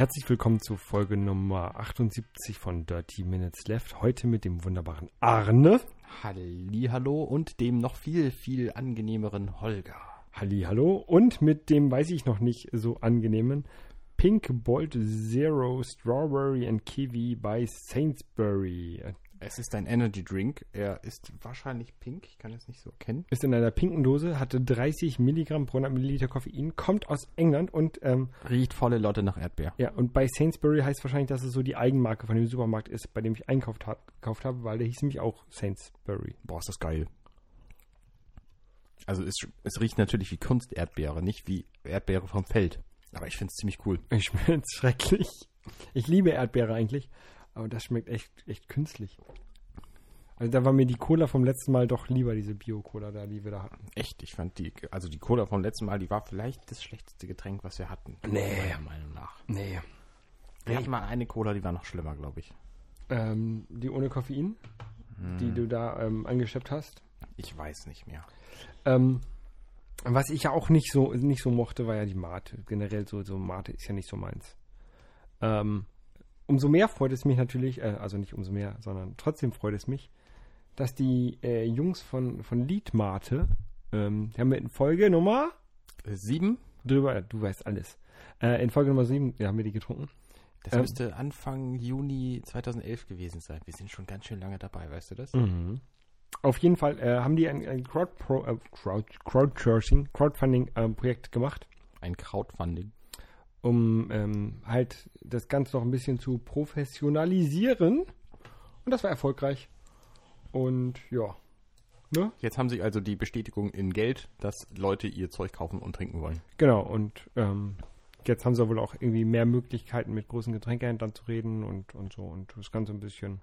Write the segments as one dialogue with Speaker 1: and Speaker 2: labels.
Speaker 1: Herzlich willkommen zu Folge Nummer 78 von Dirty Minutes Left. Heute mit dem wunderbaren Arne.
Speaker 2: Hallo und dem noch viel, viel angenehmeren Holger.
Speaker 1: Hallo und mit dem, weiß ich noch nicht, so angenehmen Pink Bolt Zero Strawberry and Kiwi bei Sainsbury.
Speaker 2: Es ist ein Energy Drink. Er ist wahrscheinlich pink. Ich kann es nicht so erkennen.
Speaker 1: Ist in einer pinken Dose, hatte 30 Milligramm pro 100 Milliliter Koffein, kommt aus England und ähm,
Speaker 2: Riecht volle Lotte nach Erdbeer.
Speaker 1: ja und bei Sainsbury heißt wahrscheinlich, dass es so die Eigenmarke von dem Supermarkt ist, bei dem ich einkauft hab, gekauft habe, weil der hieß nämlich auch Sainsbury.
Speaker 2: Boah, ist das geil. Also es, es riecht natürlich wie Kunsterdbeere, nicht wie Erdbeere vom Feld. Aber ich finde es ziemlich cool.
Speaker 1: Ich schmeckt schrecklich. Ich liebe Erdbeere eigentlich, aber das schmeckt echt, echt künstlich. Also da war mir die Cola vom letzten Mal doch lieber, diese Bio-Cola da, die wir da hatten.
Speaker 2: Echt, ich fand die, also die Cola vom letzten Mal, die war vielleicht das schlechteste Getränk, was wir hatten.
Speaker 1: Nee.
Speaker 2: Meiner Meinung nach.
Speaker 1: Nee.
Speaker 2: Wir hatten mal eine Cola, die war noch schlimmer, glaube ich.
Speaker 1: Ähm, die ohne Koffein, die du da ähm, angeschleppt hast.
Speaker 2: Ich weiß nicht mehr.
Speaker 1: Ähm, was ich ja auch nicht so, nicht so mochte, war ja die Mate. Generell so, so Mate ist ja nicht so meins. Ähm, umso mehr freut es mich natürlich, äh, also nicht umso mehr, sondern trotzdem freut es mich, dass die äh, Jungs von, von Lied Mate, ähm, die haben wir in Folge Nummer
Speaker 2: Äh, Sieben?
Speaker 1: drüber, äh, du weißt alles. Äh, in Folge Nummer 7 ja, haben wir die getrunken.
Speaker 2: Das
Speaker 1: Ähm.
Speaker 2: müsste Anfang Juni 2011 gewesen sein. Wir sind schon ganz schön lange dabei, weißt du das?
Speaker 1: Auf jeden Fall äh, haben die ein, ein Crowd Pro, äh, Crowd, Crowdsourcing, Crowdfunding-Projekt gemacht.
Speaker 2: Ein Crowdfunding.
Speaker 1: Um ähm, halt das Ganze noch ein bisschen zu professionalisieren. Und das war erfolgreich. Und ja. Ne?
Speaker 2: Jetzt haben sie also die Bestätigung in Geld, dass Leute ihr Zeug kaufen und trinken wollen.
Speaker 1: Genau. Und ähm, jetzt haben sie wohl auch irgendwie mehr Möglichkeiten, mit großen Getränkehändlern zu reden und, und so. Und das Ganze ein bisschen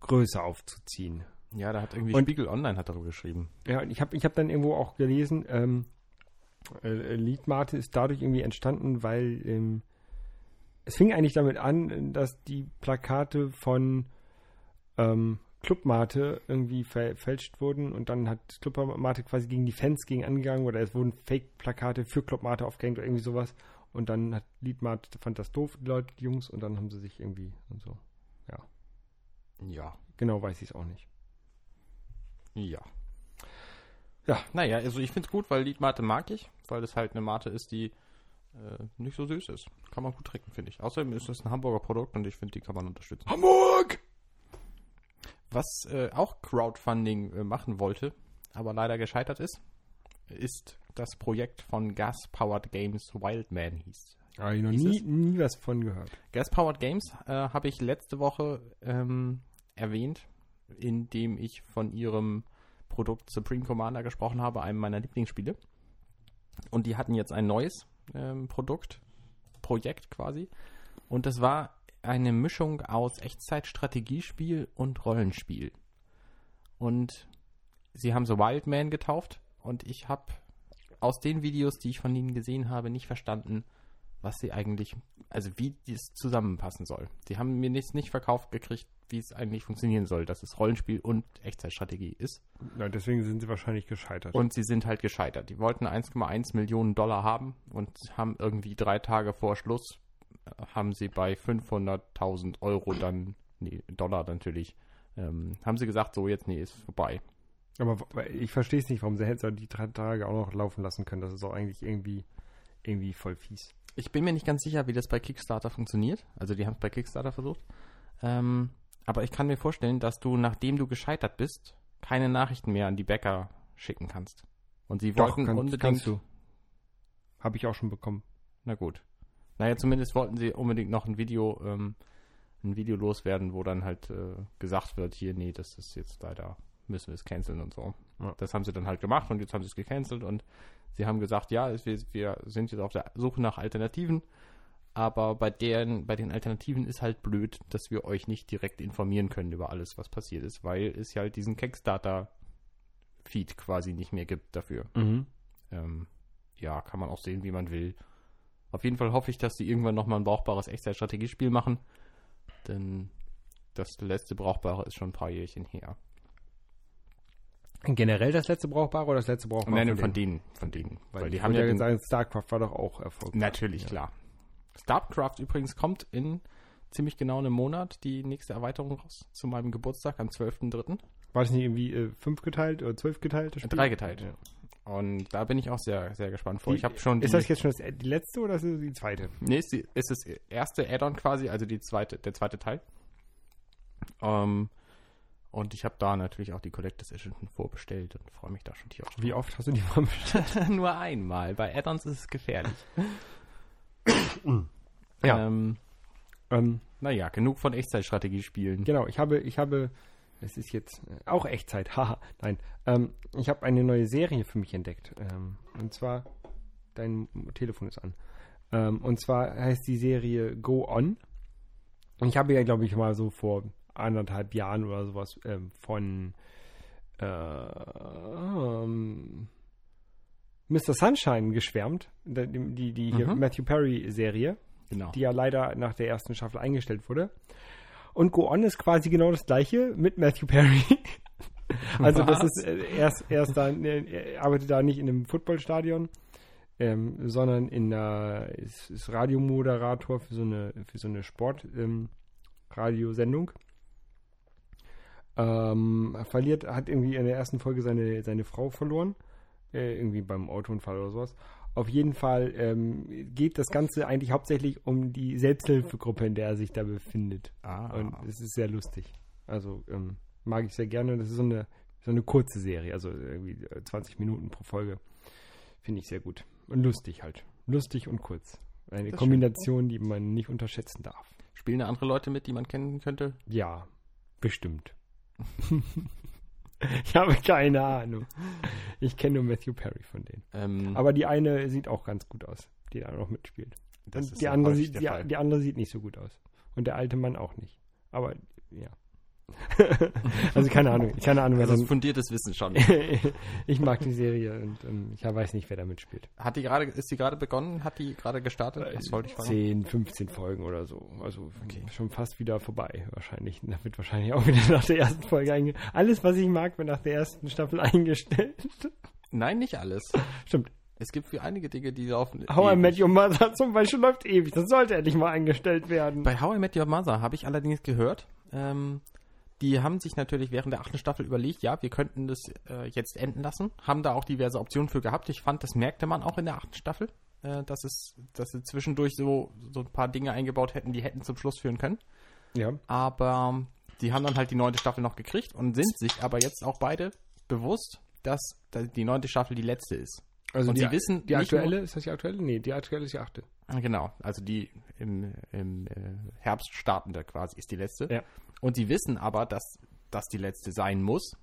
Speaker 1: größer aufzuziehen.
Speaker 2: Ja, da hat irgendwie
Speaker 1: Und-
Speaker 2: Spiegel Online hat darüber geschrieben.
Speaker 1: Ja, und ich habe ich hab dann irgendwo auch gelesen, ähm, äh, Liedmate ist dadurch irgendwie entstanden, weil ähm, es fing eigentlich damit an, dass die Plakate von ähm, Clubmate irgendwie verfälscht wurden und dann hat Clubmate quasi gegen die Fans gegen angegangen oder es wurden Fake-Plakate für Clubmate aufgehängt oder irgendwie sowas und dann hat Liedmate, fand das doof, die Leute, die Jungs, und dann haben sie sich irgendwie und so.
Speaker 2: Ja.
Speaker 1: Genau weiß ich es auch nicht.
Speaker 2: Ja.
Speaker 1: Ja.
Speaker 2: Naja, also ich finde es gut, weil Liedmate mag ich, weil es halt eine Mate ist, die äh, nicht so süß ist. Kann man gut trinken, finde ich. Außerdem ist es ein Hamburger Produkt und ich finde, die kann man unterstützen.
Speaker 1: Hamburg!
Speaker 2: Was äh, auch Crowdfunding äh, machen wollte, aber leider gescheitert ist, ist das Projekt von Gas Powered Games Wildman hieß.
Speaker 1: Habe ich noch nie, nie was von gehört.
Speaker 2: Gas Powered Games äh, habe ich letzte Woche ähm, erwähnt, indem ich von ihrem Produkt Supreme Commander gesprochen habe, einem meiner Lieblingsspiele. Und die hatten jetzt ein neues ähm, Produkt, Projekt quasi. Und das war eine Mischung aus Echtzeit-Strategiespiel und Rollenspiel. Und sie haben so Wildman getauft. Und ich habe aus den Videos, die ich von ihnen gesehen habe, nicht verstanden, was sie eigentlich, also wie dies zusammenpassen soll. Sie haben mir nicht, nicht verkauft gekriegt, wie es eigentlich funktionieren soll, dass es Rollenspiel und Echtzeitstrategie ist.
Speaker 1: Ja, deswegen sind sie wahrscheinlich gescheitert.
Speaker 2: Und sie sind halt gescheitert. Die wollten 1,1 Millionen Dollar haben und haben irgendwie drei Tage vor Schluss, äh, haben sie bei 500.000 Euro dann, nee, Dollar natürlich, ähm, haben sie gesagt, so jetzt, nee, ist vorbei.
Speaker 1: Aber ich verstehe es nicht, warum sie hätten die drei Tage auch noch laufen lassen können. Das ist auch eigentlich irgendwie, irgendwie voll fies.
Speaker 2: Ich bin mir nicht ganz sicher, wie das bei Kickstarter funktioniert. Also die haben es bei Kickstarter versucht. Ähm, aber ich kann mir vorstellen, dass du, nachdem du gescheitert bist, keine Nachrichten mehr an die Bäcker schicken kannst. Und sie wollten
Speaker 1: kann-
Speaker 2: unbedingt.
Speaker 1: kannst du. Habe ich auch schon bekommen.
Speaker 2: Na gut. Naja, zumindest wollten sie unbedingt noch ein Video, ähm, ein Video loswerden, wo dann halt äh, gesagt wird, hier, nee, das ist jetzt leider, müssen wir es canceln und so.
Speaker 1: Ja.
Speaker 2: Das haben sie dann halt gemacht und jetzt haben sie es gecancelt und sie haben gesagt, ja, wir, wir sind jetzt auf der Suche nach Alternativen, aber bei deren, bei den Alternativen ist halt blöd, dass wir euch nicht direkt informieren können über alles, was passiert ist, weil es ja halt diesen Kickstarter-Feed quasi nicht mehr gibt dafür. Ähm, ja, kann man auch sehen, wie man will. Auf jeden Fall hoffe ich, dass sie irgendwann nochmal ein brauchbares Echtzeitstrategiespiel machen. Denn das letzte brauchbare ist schon ein paar Jährchen her.
Speaker 1: Generell das letzte Brauchbare oder das letzte Brauchbare?
Speaker 2: Nein, von denen, von denen.
Speaker 1: Weil,
Speaker 2: Weil die haben ja
Speaker 1: ja
Speaker 2: den,
Speaker 1: sagen, StarCraft war doch auch erfolgreich.
Speaker 2: Natürlich, klar. StarCraft übrigens kommt in ziemlich genau einem Monat die nächste Erweiterung raus zu meinem Geburtstag am 12.03.
Speaker 1: War das nicht irgendwie äh, fünf geteilt oder zwölf geteilt? das?
Speaker 2: Drei geteilt.
Speaker 1: Ja.
Speaker 2: Und da bin ich auch sehr, sehr gespannt vor.
Speaker 1: Die-
Speaker 2: ich habe schon
Speaker 1: Ist das jetzt schon das, die letzte oder ist es die zweite?
Speaker 2: Nee, ist, die, ist das erste Add-on quasi, also die zweite, der zweite Teil. Ähm, und ich habe da natürlich auch die Collectors Edition vorbestellt und freue mich da schon tierisch.
Speaker 1: Wie oft hast du die mal bestellt?
Speaker 2: Nur einmal. Bei Add-ons ist es gefährlich.
Speaker 1: Ja.
Speaker 2: Ähm,
Speaker 1: ähm,
Speaker 2: naja, genug von Echtzeitstrategie spielen.
Speaker 1: genau, ich habe, ich habe, es ist jetzt äh, auch Echtzeit, haha, nein. Ähm, ich habe eine neue Serie für mich entdeckt. Ähm, und zwar, dein Telefon ist an. Ähm, und zwar heißt die Serie Go On. Und ich habe ja, glaube ich, mal so vor anderthalb Jahren oder sowas ähm, von äh, ähm, Mr. Sunshine geschwärmt. Die, die, die hier
Speaker 2: Mhm.
Speaker 1: Matthew Perry-Serie
Speaker 2: Genau.
Speaker 1: die ja leider nach der ersten Staffel eingestellt wurde. Und Go On ist quasi genau das gleiche mit Matthew Perry. also das
Speaker 2: Was?
Speaker 1: ist äh, erst erst da, äh, er arbeitet da nicht in einem Footballstadion, ähm, sondern in einer ist, ist Radiomoderator für so eine für so eine Sport ähm. Ähm, er verliert, hat irgendwie in der ersten Folge seine, seine Frau verloren. Äh, irgendwie beim Autounfall oder sowas. Auf jeden Fall ähm, geht das Ganze eigentlich hauptsächlich um die Selbsthilfegruppe, in der er sich da befindet.
Speaker 2: ah,
Speaker 1: Und es ist sehr lustig. Also ähm, mag ich sehr gerne. Das ist so eine, so eine kurze Serie, also irgendwie äh, 20 Minuten pro Folge. Finde ich sehr gut. Und lustig halt. Lustig und kurz. Eine
Speaker 2: Das
Speaker 1: Kombination, die man nicht unterschätzen darf.
Speaker 2: Spielen da andere Leute mit, die man kennen könnte?
Speaker 1: Ja, bestimmt. ich habe keine Ahnung. Ich kenne nur Matthew Perry von denen.
Speaker 2: Ähm,
Speaker 1: Aber die eine sieht auch ganz gut aus, die da noch mitspielt.
Speaker 2: das
Speaker 1: Und
Speaker 2: ist
Speaker 1: die andere, sieht, die, die andere sieht nicht so gut aus. Und der alte Mann auch nicht. Aber ja. also keine Ahnung. Keine Ahnung,
Speaker 2: ist
Speaker 1: dann,
Speaker 2: fundiertes Wissen schon.
Speaker 1: ich mag die Serie und ähm, ich weiß nicht, wer da mitspielt.
Speaker 2: Hat die gerade, ist die gerade begonnen? Hat die gerade gestartet? Was wollte ich fragen?
Speaker 1: 10, 15 Folgen oder so. Also
Speaker 2: Okay.
Speaker 1: schon fast wieder vorbei wahrscheinlich. Da wird wahrscheinlich auch wieder nach der ersten Folge eingestellt. Alles, was ich mag, wird nach der ersten Staffel eingestellt.
Speaker 2: Nein, nicht alles.
Speaker 1: Stimmt.
Speaker 2: Es gibt für einige Dinge, die laufen.
Speaker 1: How I
Speaker 2: ewig.
Speaker 1: Met Your Mother zum Beispiel läuft ewig. Das sollte endlich mal eingestellt werden.
Speaker 2: Bei How I Met Your Mother habe ich allerdings gehört, ähm, die haben sich natürlich während der achten Staffel überlegt, ja, wir könnten das äh, jetzt enden lassen. Haben da auch diverse Optionen für gehabt. Ich fand, das merkte man auch in der achten Staffel, äh, dass es, dass sie zwischendurch so, so ein paar Dinge eingebaut hätten, die hätten zum Schluss führen können.
Speaker 1: ja.
Speaker 2: Aber die haben dann halt die neunte Staffel noch gekriegt und sind sich aber jetzt auch beide bewusst, dass die neunte Staffel die letzte ist.
Speaker 1: Also
Speaker 2: Und
Speaker 1: die,
Speaker 2: sie wissen
Speaker 1: die aktuelle, ist das die aktuelle? Nee, die aktuelle ist die achte.
Speaker 2: Genau, also die im, im äh, Herbst startende quasi ist die letzte.
Speaker 1: Ja.
Speaker 2: Und sie wissen aber, dass das die letzte sein muss.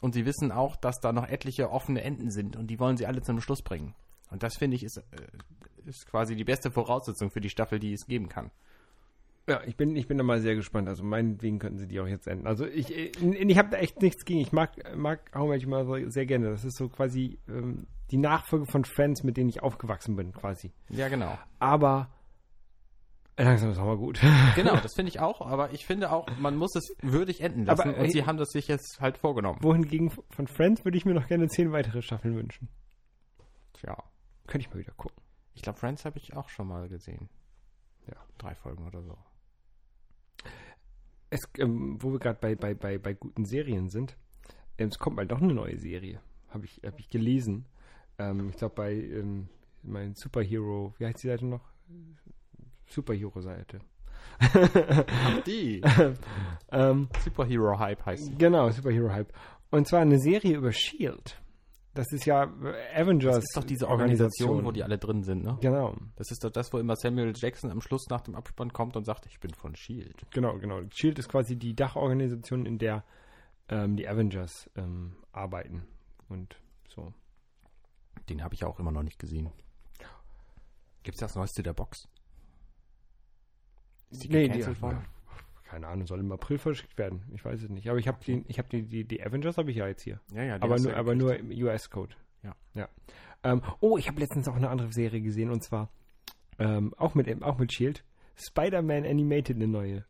Speaker 2: Und sie wissen auch, dass da noch etliche offene Enden sind und die wollen sie alle zum Schluss bringen. Und das finde ich ist, äh, ist quasi die beste Voraussetzung für die Staffel, die es geben kann.
Speaker 1: Ja, ich bin, ich bin da mal sehr gespannt. Also meinetwegen könnten sie die auch jetzt enden. Also ich, ich, ich habe da echt nichts gegen. Ich mag, mag Your Mother sehr gerne. Das ist so quasi ähm, die Nachfolge von Friends, mit denen ich aufgewachsen bin, quasi.
Speaker 2: Ja, genau.
Speaker 1: Aber langsam ist auch mal gut.
Speaker 2: Genau, das finde ich auch, aber ich finde auch, man muss es würdig enden lassen
Speaker 1: Aber,
Speaker 2: und
Speaker 1: äh,
Speaker 2: sie haben das sich jetzt halt vorgenommen.
Speaker 1: Wohingegen von Friends würde ich mir noch gerne zehn weitere Staffeln wünschen.
Speaker 2: Tja,
Speaker 1: Könnte ich mal wieder gucken.
Speaker 2: ich glaube, Friends habe ich auch schon mal gesehen.
Speaker 1: Ja.
Speaker 2: Drei Folgen oder so.
Speaker 1: Es, ähm, wo wir gerade bei, bei, bei, bei guten Serien sind, ähm, es kommt mal doch eine neue Serie. Habe ich, hab ich gelesen. Ähm, ich glaube bei ähm, mein Superhero, wie heißt die Seite noch? Superhero-Seite.
Speaker 2: Die
Speaker 1: ähm,
Speaker 2: Superhero Hype heißt sie.
Speaker 1: genau, Superhero-Hype. Und zwar eine Serie über S.H.I.E.L.D. Das ist ja äh, Avengers.
Speaker 2: Das ist doch diese Organisation, wo die alle drin sind, ne?
Speaker 1: Genau,
Speaker 2: Das ist doch das, wo immer Samuel Jackson am Schluss nach dem Abspann kommt und sagt, ich bin von S.H.I.E.L.D.
Speaker 1: genau, genau. S.H.I.E.L.D. ist quasi die Dachorganisation, in der ähm, die Avengers ähm, arbeiten. Und so.
Speaker 2: Den habe ich auch immer noch nicht gesehen. Gibt es das Neueste der Box? Ist die
Speaker 1: Nee,
Speaker 2: gecancelt worden?
Speaker 1: keine Ahnung, soll im April verschickt werden. Ich weiß es nicht. Aber ich habe die, ich habe die, die, die Avengers habe ich ja jetzt hier.
Speaker 2: Ja, ja, die
Speaker 1: aber nur,
Speaker 2: ja
Speaker 1: aber nur im US-Code.
Speaker 2: Ja.
Speaker 1: ja. Ähm, oh, ich habe letztens auch eine andere Serie gesehen und zwar ähm, auch mit auch mit Shield. Spider-Man Animated eine neue.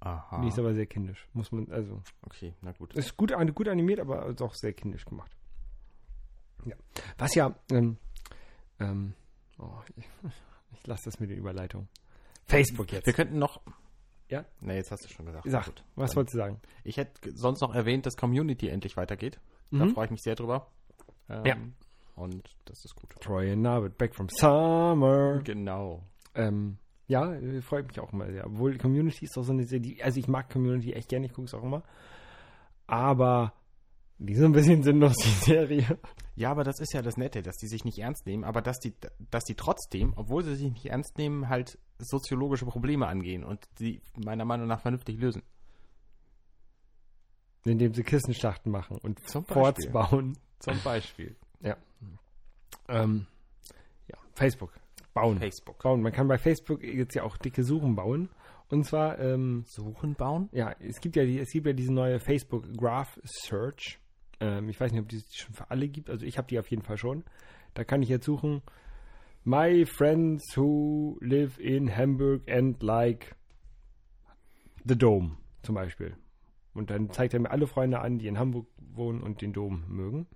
Speaker 2: Aha.
Speaker 1: Die ist aber sehr kindisch. Muss man, also.
Speaker 2: okay, na gut.
Speaker 1: Ist gut, gut animiert, aber ist auch sehr kindisch gemacht. Ja. Was ja, ähm, ähm, oh, ich, ich lasse das mit den Überleitungen. Facebook jetzt.
Speaker 2: Wir könnten noch.
Speaker 1: Ja?
Speaker 2: Ne, jetzt hast du schon gesagt.
Speaker 1: Sag,
Speaker 2: Gut.
Speaker 1: was wolltest du sagen?
Speaker 2: Ich hätte sonst noch erwähnt, dass Community endlich weitergeht. Da
Speaker 1: Mhm.
Speaker 2: freue ich mich sehr drüber. Ähm,
Speaker 1: Ja.
Speaker 2: Und das ist gut.
Speaker 1: Troy and Narvit, back from summer.
Speaker 2: Genau.
Speaker 1: Ähm, ja, freut mich auch immer sehr. Obwohl Community ist doch so eine Serie, also ich mag Community echt gerne, ich gucke es auch immer. Aber die ist so ein bisschen sinnlos, die Serie.
Speaker 2: Ja, aber das ist ja das Nette, dass die sich nicht ernst nehmen, aber dass die, dass die trotzdem, obwohl sie sich nicht ernst nehmen, halt soziologische Probleme angehen und die meiner Meinung nach vernünftig lösen.
Speaker 1: Indem sie Kissenschlachten machen und Forts
Speaker 2: Beispiel.
Speaker 1: bauen.
Speaker 2: Zum Beispiel.
Speaker 1: Ähm, ja, Facebook. Bauen.
Speaker 2: Facebook.
Speaker 1: Bauen. Man kann bei Facebook jetzt ja auch dicke Suchen bauen. Und zwar, ähm,
Speaker 2: Suchen bauen?
Speaker 1: ja, es gibt ja, die, es gibt ja diese neue Facebook Graph Search. Ähm, ich weiß nicht, ob die es schon für alle gibt. Also ich habe die auf jeden Fall schon. Da kann ich jetzt suchen. My friends who live in Hamburg and like the Dome zum Beispiel. Und dann zeigt er mir alle Freunde an, die in Hamburg wohnen und den Dom mögen.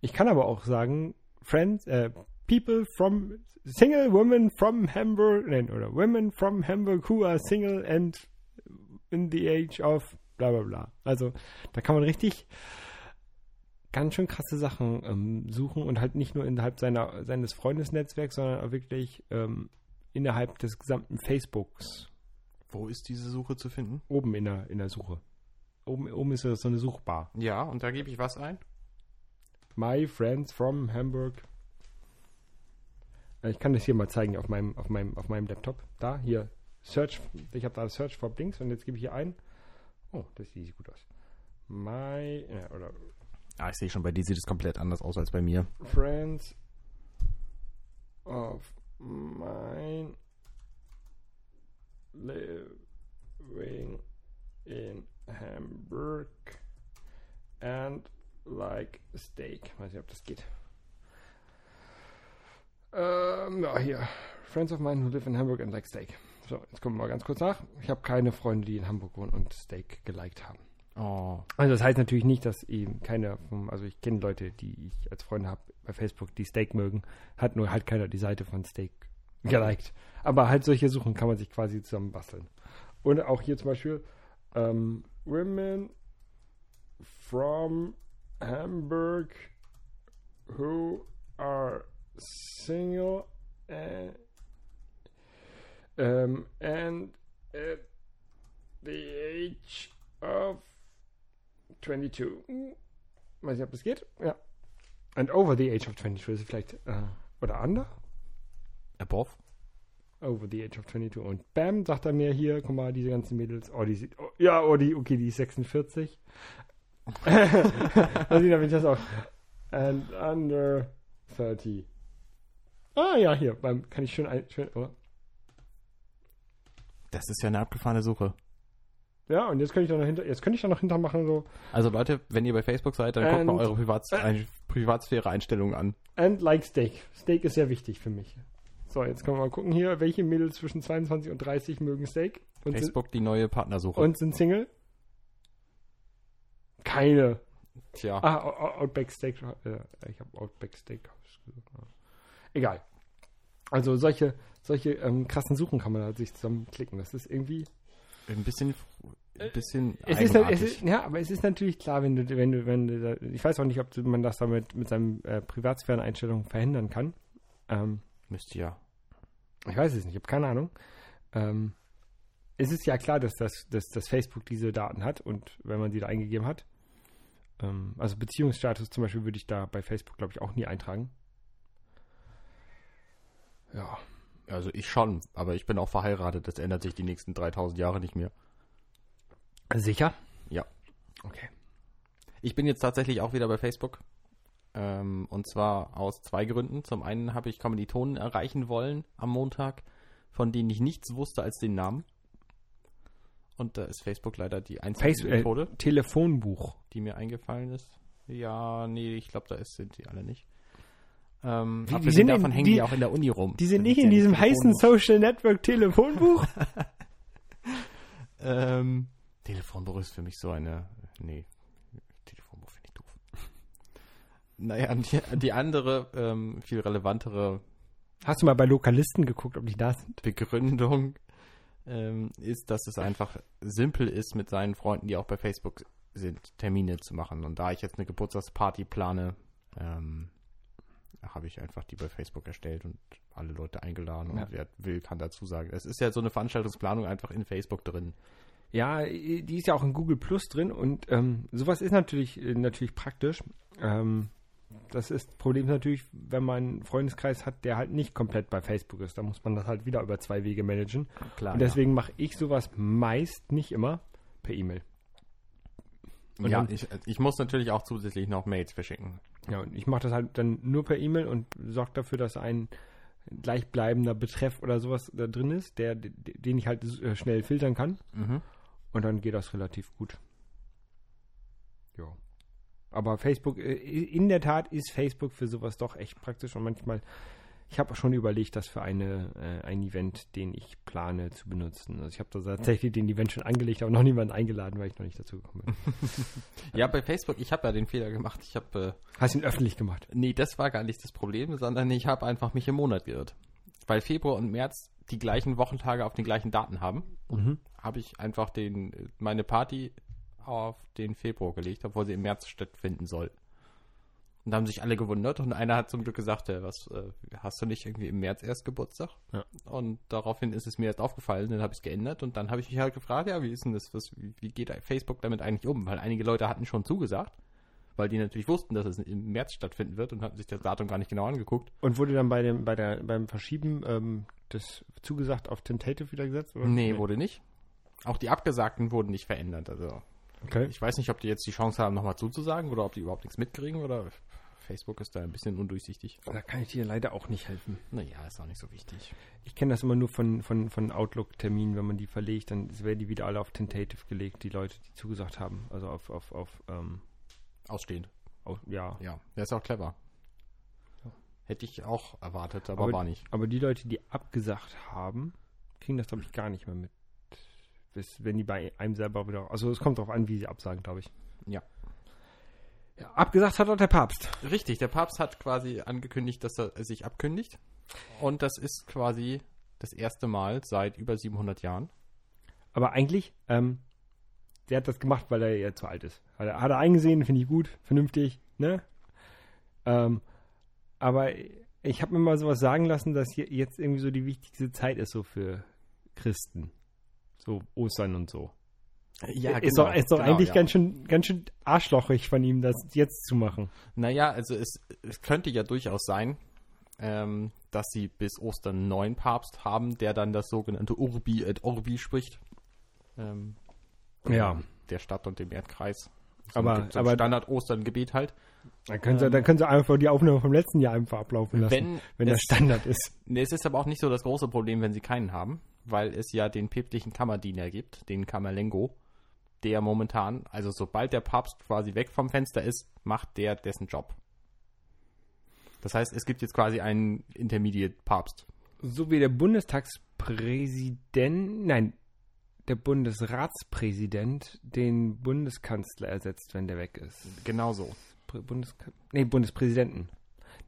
Speaker 1: Ich kann aber auch sagen, Friends, äh, people from single women from Hamburg, nein, oder women from Hamburg who are single and in the age of bla bla bla. Also da kann man richtig ganz schön krasse Sachen ähm, suchen und halt nicht nur innerhalb seiner, seines Freundesnetzwerks, sondern auch wirklich ähm, innerhalb des gesamten Facebooks
Speaker 2: Wo ist diese Suche zu finden?
Speaker 1: oben in der, in der Suche. Oben, oben ist so eine Suchbar.
Speaker 2: Ja, und da gebe ich was ein?
Speaker 1: My friends from Hamburg. Äh, Ich kann das hier mal zeigen auf meinem, auf meinem, auf meinem Laptop. Da, hier, Search. Ich habe da Search for Blinks und jetzt gebe ich hier ein. Oh, das sieht gut aus. My, ja, oder
Speaker 2: Ah, ich sehe schon, bei dir sieht es komplett anders aus als bei mir.
Speaker 1: Friends of mine living in Hamburg and like steak. Weiß nicht, ob das geht. Ähm, ja, hier. Friends of mine who live in Hamburg and like steak. So, jetzt gucken wir mal ganz kurz nach. Ich habe keine Freunde, die in Hamburg wohnen und Steak geliked haben.
Speaker 2: Oh.
Speaker 1: Also das heißt natürlich nicht, dass eben keiner, also ich kenne Leute, die ich als Freunde habe bei Facebook, die Steak mögen, hat nur halt keiner die Seite von Steak geliked. Aber halt solche Suchen kann man sich quasi zusammen basteln. Und auch hier zum Beispiel ähm, Women from Hamburg who are single and, um, and at the age of 22. Hm, Weiß nicht, ob das geht. Ja. And over the age of 22 ist vielleicht, äh, oder under?
Speaker 2: Above?
Speaker 1: Over the age of 22. Und bam, sagt er mir hier, guck mal, diese ganzen Mädels, oh, die sieht, oh, ja, oh, die, okay, die ist 46. also, damit das auch. And under 30. Ah, ja, hier, beim, kann ich schön, ein, schön, oh.
Speaker 2: Das ist ja eine abgefahrene Suche.
Speaker 1: Ja, und jetzt könnte ich da noch hinter, jetzt könnte ich da noch hinter machen, so,
Speaker 2: Also Leute, wenn ihr bei Facebook seid, dann guckt mal
Speaker 1: And-
Speaker 2: eure Privats ein Privatsphäre-Einstellungen an.
Speaker 1: And like Steak. Steak ist sehr wichtig für mich. So, jetzt können wir mal gucken hier, welche Mädels zwischen 22 und 30 mögen Steak und, sind,
Speaker 2: Facebook die neue Partnersuche.
Speaker 1: und sind Single. Keine.
Speaker 2: Tja,
Speaker 1: Ah, Outback Steak. Äh, ich habe Outback Steak. Egal. Also solche, solche ähm, krassen Suchen kann man halt sich zusammenklicken. Das ist irgendwie.
Speaker 2: Ein bisschen, ein bisschen
Speaker 1: Es ist, es ist, ja, aber es ist natürlich klar, wenn du, wenn du, wenn du, ich weiß auch nicht, ob man das damit mit seinen äh, Privatsphären-Einstellungen verhindern kann. Ähm,
Speaker 2: Müsste ja.
Speaker 1: Ich weiß es nicht, ich habe keine Ahnung. Ähm, es ist ja klar, dass, das, dass, dass Facebook diese Daten hat und wenn man sie da eingegeben hat. Ähm, also Beziehungsstatus zum Beispiel würde ich da bei Facebook, glaube ich, auch nie eintragen. Ja.
Speaker 2: Also ich schon, aber ich bin auch verheiratet. Das ändert sich die nächsten 3000 Jahre nicht mehr.
Speaker 1: Sicher?
Speaker 2: Ja.
Speaker 1: Okay.
Speaker 2: Ich bin jetzt tatsächlich auch wieder bei Facebook. Ähm, und zwar aus zwei Gründen. Zum einen habe ich Kommilitonen erreichen wollen am Montag, von denen ich nichts wusste als den Namen. Und da ist Facebook leider die einzige
Speaker 1: Face äh,
Speaker 2: Methode,
Speaker 1: Telefonbuch.
Speaker 2: die mir eingefallen ist. Ja, nee, ich glaube, da ist, sind die alle nicht. Ähm,
Speaker 1: die
Speaker 2: abgesehen
Speaker 1: sind in-
Speaker 2: davon hängen
Speaker 1: die-
Speaker 2: die, auch in der Uni rum.
Speaker 1: Die sind nicht in diesem heißen. Social Network Telefonbuch.
Speaker 2: Ähm, Telefonbuch ist für mich so eine. Nee, Telefonbuch finde ich doof. naja, die, die andere, ähm, viel relevantere
Speaker 1: Hast du mal bei Lokalisten geguckt, ob die da sind?
Speaker 2: Begründung ähm, ist, dass es einfach simpel ist, mit seinen Freunden, die auch bei Facebook sind, Termine zu machen. Und da ich jetzt eine Geburtstagsparty plane, ähm, habe ich einfach die bei Facebook erstellt und alle Leute eingeladen.
Speaker 1: Ja.
Speaker 2: Und wer will, kann dazu sagen. Es ist ja so eine Veranstaltungsplanung einfach in Facebook drin.
Speaker 1: Ja, die ist ja auch in Google Plus drin und ähm, sowas ist natürlich, äh, natürlich praktisch. Ähm, das ist Problem natürlich, wenn man einen Freundeskreis hat, der halt nicht komplett bei Facebook ist. Da muss man das halt wieder über zwei Wege managen.
Speaker 2: Klar.
Speaker 1: Und deswegen mache ich sowas meist nicht immer per E-Mail.
Speaker 2: ja, ja
Speaker 1: dann-
Speaker 2: ich, ich muss natürlich auch zusätzlich noch Mails verschicken.
Speaker 1: Ja, und ich mache das halt dann nur per E-Mail und sorge dafür, dass ein gleichbleibender Betreff oder sowas da drin ist, der, den ich halt äh, schnell filtern kann.
Speaker 2: Mhm.
Speaker 1: Und dann geht das relativ gut. Ja. Aber Facebook, äh, in der Tat ist Facebook für sowas doch echt praktisch und manchmal, ich habe schon überlegt, das für eine, äh, ein Event, den ich plane, zu benutzen. Also ich habe da tatsächlich den Event schon angelegt, aber noch niemanden eingeladen, weil ich noch nicht dazu gekommen bin.
Speaker 2: Ja, bei Facebook, ich habe ja den Fehler gemacht. Ich habe,
Speaker 1: Hast ihn öffentlich gemacht?
Speaker 2: äh, nee, das war gar nicht das Problem, sondern ich habe einfach mich im Monat geirrt. Weil Februar und März die gleichen Wochentage auf den gleichen Daten haben,
Speaker 1: Mhm.
Speaker 2: habe ich einfach den, meine Party auf den Februar gelegt, obwohl sie im März stattfinden soll. Und da haben sich alle gewundert und einer hat zum Glück gesagt, äh, was, äh, hast du nicht irgendwie im März erst Geburtstag?
Speaker 1: Ja.
Speaker 2: Und daraufhin ist es mir erst aufgefallen, dann habe ich es geändert und dann habe ich mich halt gefragt, ja, wie ist denn das, was, wie, wie geht Facebook damit eigentlich um? Weil einige Leute hatten schon zugesagt, weil die natürlich wussten, dass es im März stattfinden wird und hatten sich das Datum gar nicht genau angeguckt.
Speaker 1: Und wurde dann bei dem, bei der, beim Verschieben ähm, das zugesagt auf Tentative wieder gesetzt? Oder?
Speaker 2: Nee, wurde nicht. Auch die Abgesagten wurden nicht verändert. Also
Speaker 1: Okay.
Speaker 2: ich weiß nicht, ob die jetzt die Chance haben, nochmal zuzusagen oder ob die überhaupt nichts mitkriegen oder Facebook ist da ein bisschen undurchsichtig.
Speaker 1: Da kann ich dir leider auch nicht helfen.
Speaker 2: Naja, ist auch nicht so wichtig.
Speaker 1: Ich kenne das immer nur von, von, von Outlook-Terminen, wenn man die verlegt, dann werden die wieder alle auf Tentative gelegt, die Leute, die zugesagt haben. Also auf, auf, auf, ähm,
Speaker 2: Ausstehend.
Speaker 1: auf ja.
Speaker 2: Ja, der ist auch clever. Hätte ich auch erwartet, aber,
Speaker 1: Aber-
Speaker 2: war nicht.
Speaker 1: Aber die Leute, die abgesagt haben, kriegen das, glaube ich, gar nicht mehr mit. Bis, wenn die bei einem selber wieder. Also es kommt darauf an, wie sie absagen, glaube ich.
Speaker 2: Ja.
Speaker 1: Abgesagt hat auch der Papst.
Speaker 2: Richtig, der Papst hat quasi angekündigt, dass er sich abkündigt. Und das ist quasi das erste Mal seit über 700 Jahren.
Speaker 1: Aber eigentlich, ähm, der hat das gemacht, weil er ja zu alt ist. Hat er, hat er eingesehen, finde ich gut, vernünftig, ne? Ähm, aber ich habe mir mal sowas sagen lassen, dass hier jetzt irgendwie so die wichtigste Zeit ist so für Christen. So Ostern und so.
Speaker 2: Ja,
Speaker 1: ist doch, ist doch
Speaker 2: genau,
Speaker 1: eigentlich
Speaker 2: ja.
Speaker 1: ganz schön, ganz schön arschlochig von ihm, das jetzt zu machen.
Speaker 2: Naja, also es, es könnte ja durchaus sein, ähm, dass sie bis Ostern einen neuen Papst haben, der dann das sogenannte Urbi et Orbi spricht. Ähm,
Speaker 1: Ja.
Speaker 2: Der Stadt und dem Erdkreis.
Speaker 1: Aber-
Speaker 2: gibt so
Speaker 1: aber-
Speaker 2: Standard-Ostern-Gebet halt.
Speaker 1: Dann können, sie, dann können sie einfach die Aufnahme vom letzten Jahr einfach ablaufen lassen,
Speaker 2: Wenn,
Speaker 1: wenn, das Standard ist.
Speaker 2: nee, es ist aber auch nicht so das große Problem, wenn sie keinen haben, weil es ja den päpstlichen Kammerdiener gibt, den Kammerlengo, der momentan, also sobald der Papst quasi weg vom Fenster ist, macht der dessen Job. Das heißt, es gibt jetzt quasi einen Intermediate-Papst.
Speaker 1: So wie der Bundestagspräsident, nein, der Bundesratspräsident den Bundeskanzler ersetzt, wenn der weg ist.
Speaker 2: Genauso.
Speaker 1: Prä- Bundes nee, Bundespräsidenten.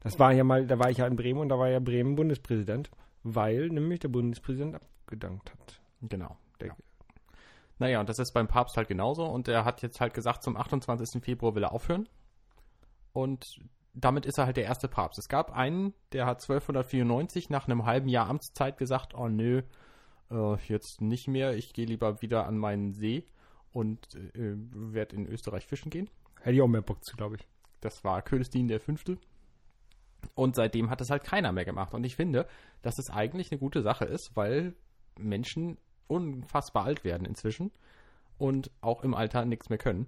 Speaker 1: Das war ja mal, da war ich ja in Bremen und da war ja Bremen Bundespräsident, weil nämlich der Bundespräsident abgedankt hat.
Speaker 2: Genau.
Speaker 1: Der,
Speaker 2: Ja. Naja, und das ist beim Papst halt genauso. Und er hat jetzt halt gesagt, zum 28. Februar will er aufhören. Und damit ist er halt der erste Papst. Es gab einen, der hat 1294 nach einem halben Jahr Amtszeit gesagt, oh nö, äh, jetzt nicht mehr, ich gehe lieber wieder an meinen See und äh, werde in Österreich fischen gehen.
Speaker 1: Hätte ich auch mehr Bock zu, glaube ich.
Speaker 2: Das war Königstein der Fünfte. Und seitdem hat es halt keiner mehr gemacht. Und ich finde, dass es eigentlich eine gute Sache ist, weil Menschen unfassbar alt werden inzwischen und auch im Alter nichts mehr können.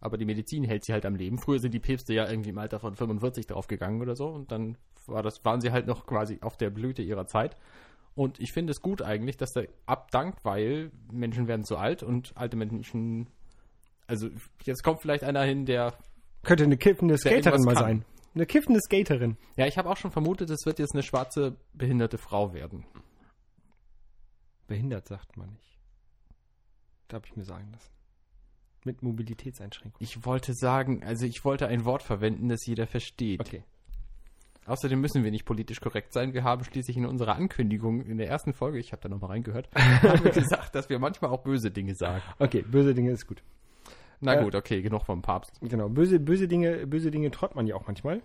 Speaker 2: Aber die Medizin hält sie halt am Leben. Früher sind die Päpste ja irgendwie im Alter von 45 draufgegangen oder so und dann war das, waren sie halt noch quasi auf der Blüte ihrer Zeit. Und ich finde es gut eigentlich, dass der abdankt, weil Menschen werden zu alt und alte Menschen. Also jetzt kommt vielleicht einer hin, der
Speaker 1: Könnte eine kiffende
Speaker 2: Der
Speaker 1: Skaterin mal
Speaker 2: kann.
Speaker 1: sein. Eine kiffende Skaterin.
Speaker 2: Ja, ich habe auch schon vermutet, es wird jetzt eine schwarze behinderte Frau werden.
Speaker 1: Behindert sagt man nicht. habe ich mir sagen lassen. Mit Mobilitätseinschränkungen.
Speaker 2: Ich wollte sagen, also ich wollte ein Wort verwenden, das jeder versteht.
Speaker 1: Okay.
Speaker 2: Außerdem müssen wir nicht politisch korrekt sein. Wir haben schließlich in unserer Ankündigung in der ersten Folge, ich habe da nochmal reingehört, haben wir gesagt, dass wir manchmal auch böse Dinge sagen.
Speaker 1: Okay, böse Dinge ist gut.
Speaker 2: Na
Speaker 1: Äh,
Speaker 2: gut, okay, genug vom Papst.
Speaker 1: Genau, böse, böse Dinge, böse Dinge träumt man ja auch manchmal.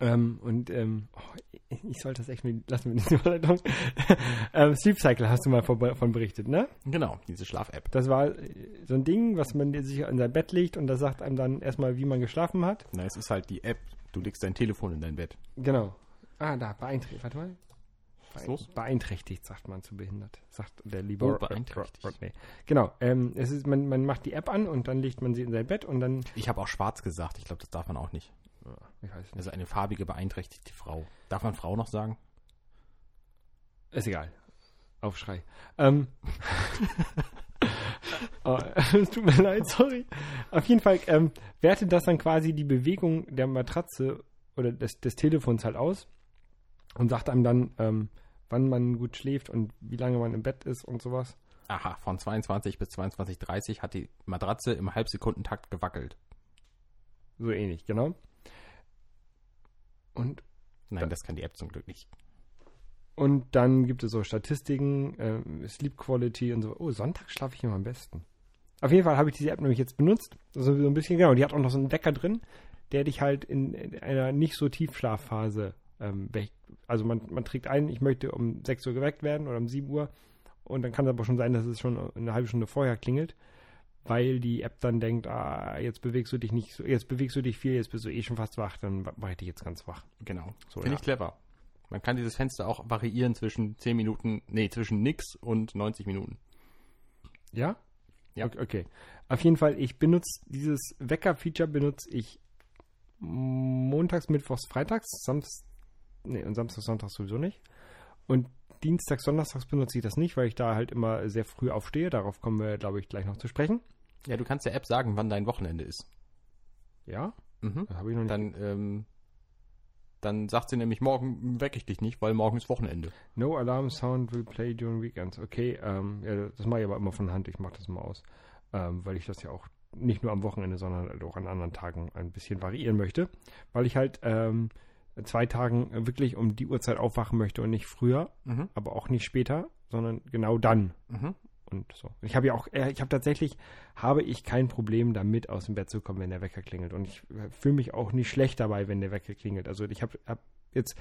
Speaker 1: Ähm, und ähm, oh, ich sollte das echt mit, lassen wir diese Überleitung. ähm, Sleep Cycle hast du mal von, berichtet, ne?
Speaker 2: Genau, diese Schlaf-App.
Speaker 1: Das war äh, so ein Ding, was man sich in sein Bett legt und das sagt einem dann erstmal, wie man geschlafen hat.
Speaker 2: Na, es ist halt die App. Du legst dein Telefon in dein Bett.
Speaker 1: Genau. Ah, da, beeinträchtigt. Warte mal.
Speaker 2: Was ist los?
Speaker 1: Beeinträchtigt, sagt man zu behindert. Sagt der liebe
Speaker 2: Oh, beeinträchtigt.
Speaker 1: Rodney. Genau. Ähm, es ist, man, man macht die App an und dann legt man sie in sein Bett und dann.
Speaker 2: Ich habe auch schwarz gesagt. Ich glaube, das darf man auch nicht.
Speaker 1: Ich weiß nicht.
Speaker 2: Also eine farbige beeinträchtigte Frau. Darf man Frau noch sagen?
Speaker 1: Ist egal. Aufschrei. Ähm. oh, es tut mir leid, sorry. Auf jeden Fall ähm, wertet das dann quasi die Bewegung der Matratze oder des, des Telefons halt aus und sagt einem dann, ähm, wann man gut schläft und wie lange man im Bett ist und sowas.
Speaker 2: Aha, von 22 bis 22.30 hat die Matratze im Halbsekundentakt gewackelt.
Speaker 1: So ähnlich, genau. Und,
Speaker 2: Nein, das kann die App zum Glück nicht.
Speaker 1: und dann gibt es so Statistiken, ähm, Sleep Quality und so. Oh, Sonntag schlafe ich immer am besten. Auf jeden Fall habe ich diese App nämlich jetzt benutzt. Also so ein bisschen, genau. Die hat auch noch so einen Wecker drin, der dich halt in, in einer nicht so Tiefschlafphase ähm, weckt. Also man, man trägt ein, ich möchte um 6 Uhr geweckt werden oder um 7 Uhr. Und dann kann es aber schon sein, dass es schon eine halbe Stunde vorher klingelt, weil die App dann denkt, ah, jetzt bewegst du dich nicht so, jetzt bewegst du dich viel, jetzt bist du eh schon fast wach, dann mache ich dich jetzt ganz wach.
Speaker 2: Genau.
Speaker 1: So,
Speaker 2: Finde
Speaker 1: ja.
Speaker 2: ich clever. Man kann dieses Fenster auch variieren zwischen 10 Minuten, nee, zwischen nix und 90 Minuten.
Speaker 1: Ja?
Speaker 2: Ja.
Speaker 1: Okay. Auf jeden Fall, ich benutze dieses Wecker-Feature benutze ich montags, mittwochs, freitags, Samst nee, und Samstag, Sonntags sowieso nicht. Und Dienstags, Donnerstags benutze ich das nicht, weil ich da halt immer sehr früh aufstehe. Darauf kommen wir, glaube ich, gleich noch zu sprechen.
Speaker 2: Ja, du kannst der App sagen, wann dein Wochenende ist.
Speaker 1: Ja?
Speaker 2: Mhm.
Speaker 1: Das habe ich noch nicht.
Speaker 2: Dann, ähm, dann sagt sie nämlich, morgen wecke ich dich nicht, weil morgen ist Wochenende.
Speaker 1: No alarm sound will play during weekends. Okay, ähm, ja, das mache ich aber immer von Hand. Ich mache das mal aus, ähm, weil ich das ja auch nicht nur am Wochenende, sondern halt auch an anderen Tagen ein bisschen variieren möchte, weil ich halt ähm, zwei Tagen wirklich um die Uhrzeit aufwachen möchte und nicht früher,
Speaker 2: Mhm.
Speaker 1: aber auch nicht später, sondern genau dann
Speaker 2: Mhm.
Speaker 1: Und so. Ich habe ja auch, äh, ich habe tatsächlich, habe ich kein Problem damit, aus dem Bett zu kommen, wenn der Wecker klingelt. Und ich äh, fühle mich auch nicht schlecht dabei, wenn der Wecker klingelt. Also ich habe hab jetzt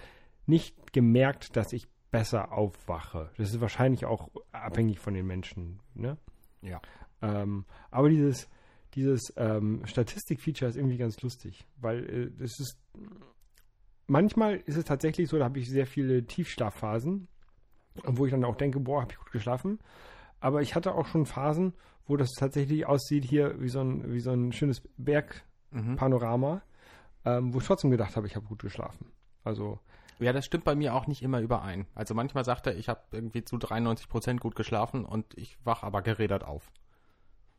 Speaker 1: nicht gemerkt, dass ich besser aufwache. Das ist wahrscheinlich auch abhängig von den Menschen. Ne?
Speaker 2: Ja.
Speaker 1: Ähm, aber dieses, dieses ähm, Statistik-Feature ist irgendwie ganz lustig, weil äh, das ist manchmal ist es tatsächlich so, da habe ich sehr viele Tiefschlafphasen, wo ich dann auch denke, boah, habe ich gut geschlafen. Aber ich hatte auch schon Phasen, wo das tatsächlich aussieht hier wie so ein, wie so ein schönes Bergpanorama,
Speaker 2: Mhm.
Speaker 1: ähm, wo ich trotzdem gedacht habe, ich habe gut geschlafen. Also,
Speaker 2: Ja, das stimmt bei mir auch nicht immer überein. Also manchmal sagt er, ich habe irgendwie zu 93 Prozent gut geschlafen und ich wach aber gerädert auf.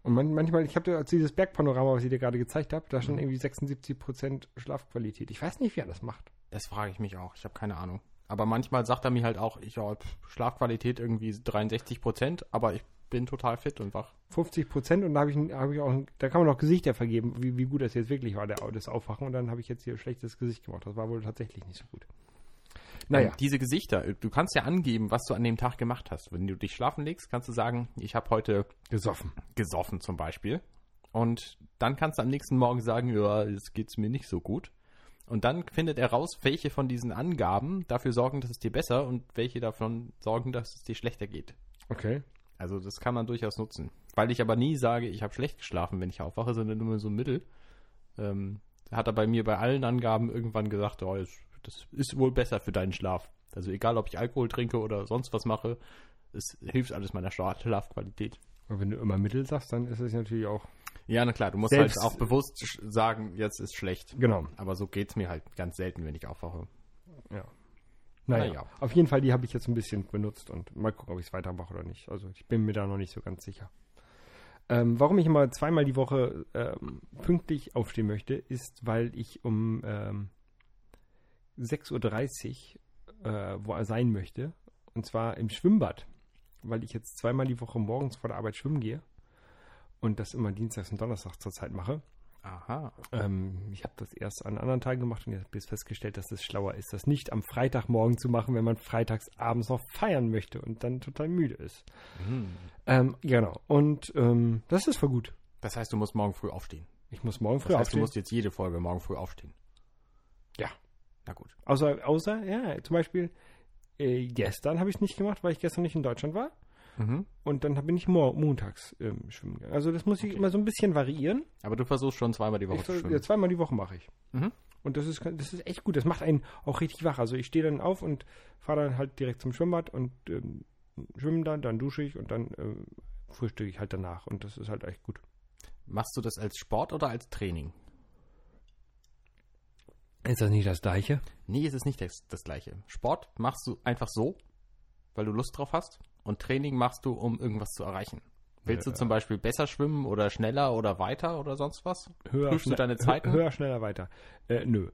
Speaker 1: und man, manchmal, ich habe als dieses Bergpanorama, was ich dir gerade gezeigt habe, da schon irgendwie 76% Schlafqualität. Ich weiß nicht, wie er das macht.
Speaker 2: Das frage ich mich auch. Ich habe keine Ahnung. Aber manchmal sagt er mir halt auch, ich ja, pf, Schlafqualität irgendwie 63 Prozent, aber ich bin total fit und wach.
Speaker 1: 50 Prozent und da habe ich, hab ich auch, da kann man auch Gesichter vergeben, wie, wie gut das jetzt wirklich war, der, das Aufwachen. Und dann habe ich jetzt hier ein schlechtes Gesicht gemacht. Das war wohl tatsächlich nicht so gut. Naja,
Speaker 2: Und diese Gesichter, du kannst ja angeben, was du an dem Tag gemacht hast. Wenn du dich schlafen legst, kannst du sagen, ich habe heute
Speaker 1: gesoffen.
Speaker 2: gesoffen zum Beispiel. Und dann kannst du am nächsten Morgen sagen, ja, jetzt geht's mir nicht so gut. Und dann findet er raus, welche von diesen Angaben dafür sorgen, dass es dir besser und welche davon sorgen, dass es dir schlechter geht.
Speaker 1: Okay.
Speaker 2: Also das kann man durchaus nutzen. Weil ich aber nie sage, ich habe schlecht geschlafen, wenn ich aufwache, sondern immer so ein Mittel. Ähm, hat er bei mir bei allen Angaben irgendwann gesagt, oh, das, ist wohl besser für deinen Schlaf. Also egal, ob ich Alkohol trinke oder sonst was mache, es hilft alles meiner Schla- Schlafqualität.
Speaker 1: Und wenn du immer Mittel sagst, dann ist es natürlich auch.
Speaker 2: Ja, na klar, du musst
Speaker 1: Selbst-
Speaker 2: halt auch bewusst sagen, jetzt ist schlecht.
Speaker 1: Genau.
Speaker 2: Aber so geht's mir halt ganz selten, wenn ich aufwache.
Speaker 1: Ja. Naja,
Speaker 2: Naja.
Speaker 1: auf jeden Fall, die habe ich jetzt ein bisschen benutzt und mal gucken, ob ich es weitermache oder nicht. Also ich bin mir da noch nicht so ganz sicher. Ähm, warum ich immer zweimal die Woche ähm, pünktlich aufstehen möchte, ist, weil ich um ähm, 6.30 Uhr äh, wo er sein möchte. Und zwar im Schwimmbad. weil ich jetzt zweimal die Woche morgens vor der Arbeit schwimmen gehe und das immer dienstags und donnerstags zurzeit mache.
Speaker 2: Aha.
Speaker 1: Ähm, ich habe das erst an anderen Tagen gemacht und jetzt habe ich festgestellt, dass es schlauer ist, das nicht am Freitagmorgen zu machen, wenn man freitags abends noch feiern möchte und dann total müde ist.
Speaker 2: Mhm.
Speaker 1: Ähm, genau. Und ähm, das ist voll gut.
Speaker 2: Das heißt, du musst morgen früh aufstehen.
Speaker 1: Ich muss morgen
Speaker 2: Das
Speaker 1: früh
Speaker 2: heißt,
Speaker 1: aufstehen.
Speaker 2: du musst jetzt jede Folge morgen früh aufstehen.
Speaker 1: Ja.
Speaker 2: Na gut.
Speaker 1: Außer, außer, ja, zum Beispiel, äh, gestern habe ich es nicht gemacht, weil ich gestern nicht in Deutschland war.
Speaker 2: Mhm.
Speaker 1: Und dann bin ich mo montags ähm, schwimmen gegangen. Also das muss ich
Speaker 2: Okay.
Speaker 1: immer so ein bisschen variieren.
Speaker 2: Aber du versuchst schon zweimal die Woche
Speaker 1: Ich,
Speaker 2: zu schwimmen.
Speaker 1: ja, zweimal die Woche mache ich.
Speaker 2: Mhm.
Speaker 1: Und das ist, das ist echt gut. Das macht einen auch richtig wach. Also ich stehe dann auf und fahre dann halt direkt zum Schwimmbad und ähm, schwimme dann, dann dusche ich und dann ähm, frühstücke ich halt danach. Und das ist halt echt gut.
Speaker 2: Machst du das als Sport oder als Training?
Speaker 1: Ist das nicht das Gleiche?
Speaker 2: Nee, es ist nicht das, das gleiche. Sport machst du einfach so, weil du Lust drauf hast. Und Training machst du, um irgendwas zu erreichen. Willst
Speaker 1: Ja.
Speaker 2: du zum Beispiel besser schwimmen oder schneller oder weiter oder sonst was?
Speaker 1: Höher,
Speaker 2: Prüfst du deine Zeiten?
Speaker 1: Höher, schneller, weiter. Äh, nö.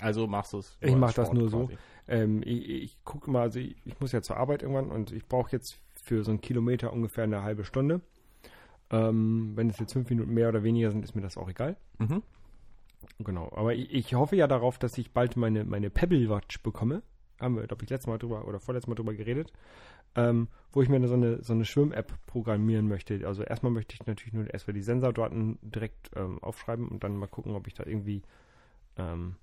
Speaker 2: Also machst du es.
Speaker 1: Ich
Speaker 2: nur
Speaker 1: mach
Speaker 2: als
Speaker 1: das nur so.
Speaker 2: quasi.
Speaker 1: Ähm, ich ich gucke mal, also ich, ich muss ja zur Arbeit irgendwann und ich brauche jetzt für so einen Kilometer ungefähr eine halbe Stunde. Ähm, wenn es jetzt fünf Minuten mehr oder weniger sind, ist mir das auch egal.
Speaker 2: Mhm.
Speaker 1: Genau. Aber ich, ich hoffe ja darauf, dass ich bald meine, meine Pebble Watch bekomme. Haben wir, glaube ich, letztes Mal drüber oder vorletztes Mal drüber geredet. Ähm, wo ich mir so eine, so eine Schwimm-App programmieren möchte. Also erstmal möchte ich natürlich nur erstmal die Sensordaten direkt ähm, aufschreiben und dann mal gucken, ob ich da irgendwie ähm,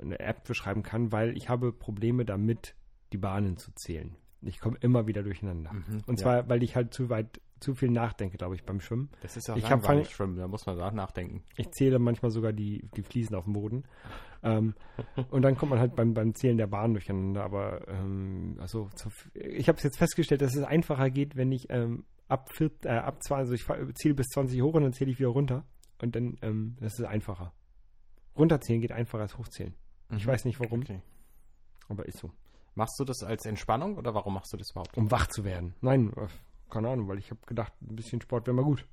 Speaker 1: eine App für schreiben kann, weil ich habe Probleme damit, die Bahnen zu zählen. Ich komme immer wieder durcheinander.
Speaker 2: Mhm.
Speaker 1: Und
Speaker 2: Ja.
Speaker 1: zwar, weil ich halt zu weit, zu viel nachdenke, glaube ich, beim Schwimmen.
Speaker 2: Das ist ja
Speaker 1: ich
Speaker 2: langweilig
Speaker 1: fang-
Speaker 2: schwimmen, da muss man da nachdenken.
Speaker 1: Ich zähle manchmal sogar die, die Fliesen auf dem Boden. Ähm, und dann kommt man halt beim, beim Zählen der Bahn durcheinander. Aber ähm, also zu, ich habe es jetzt festgestellt, dass es einfacher geht, wenn ich ähm, ab, vier, äh, ab 20, also ich zähle bis 20 hoch und dann zähle ich wieder runter. Und dann, ähm, das ist einfacher. Runterzählen geht einfacher als hochzählen. Ich
Speaker 2: Mhm.
Speaker 1: weiß nicht warum,
Speaker 2: Okay.
Speaker 1: aber ist so.
Speaker 2: Machst du das als Entspannung oder warum machst du das überhaupt?
Speaker 1: Um wach zu werden. Nein, äh, keine Ahnung, weil ich habe gedacht, ein bisschen Sport wäre mal gut.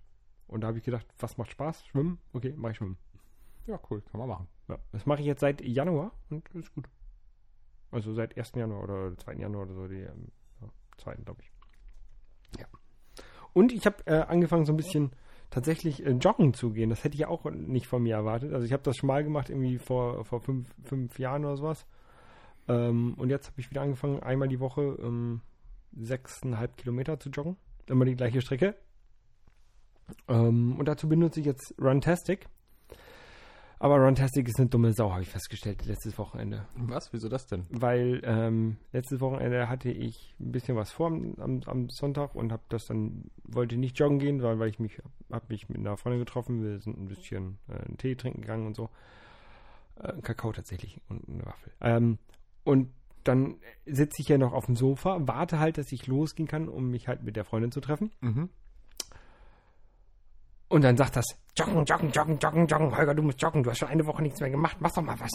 Speaker 1: Und da habe ich gedacht, was macht Spaß? Schwimmen? Okay, mach ich schwimmen.
Speaker 2: Ja, cool, kann man machen.
Speaker 1: Ja, das mache ich jetzt seit Januar und ist gut. Also seit 1. Januar oder 2. Januar oder so, die ähm, ja, 2. glaube ich. Ja. Und ich habe äh, angefangen so ein bisschen tatsächlich äh, joggen zu gehen. Das hätte ich auch nicht von mir erwartet. Also ich habe das schon mal gemacht, irgendwie vor, vor fünf, fünf Jahren oder sowas. Ähm, und jetzt habe ich wieder angefangen, einmal die Woche ähm, sechseinhalb Kilometer zu joggen. Immer die gleiche Strecke. Ähm, und dazu benutze ich jetzt Runtastic. Aber Runtastic ist eine dumme Sau, habe ich festgestellt, letztes Wochenende.
Speaker 2: Was? Wieso das denn?
Speaker 1: Weil ähm, letztes Wochenende hatte ich ein bisschen was vor am, am, Sonntag und habe das dann, wollte nicht joggen gehen, weil, weil ich mich, habe mich mit einer Freundin getroffen, wir sind ein bisschen äh, einen Tee trinken gegangen und so. Äh, Kakao tatsächlich und eine Waffel. Ähm, und dann sitze ich ja noch auf dem Sofa, warte halt, dass ich losgehen kann, um mich halt mit der Freundin zu treffen.
Speaker 2: Mhm.
Speaker 1: Und dann sagt das, joggen, joggen, joggen, joggen, joggen. Holger, du musst joggen, du hast schon eine Woche nichts mehr gemacht, mach doch mal was.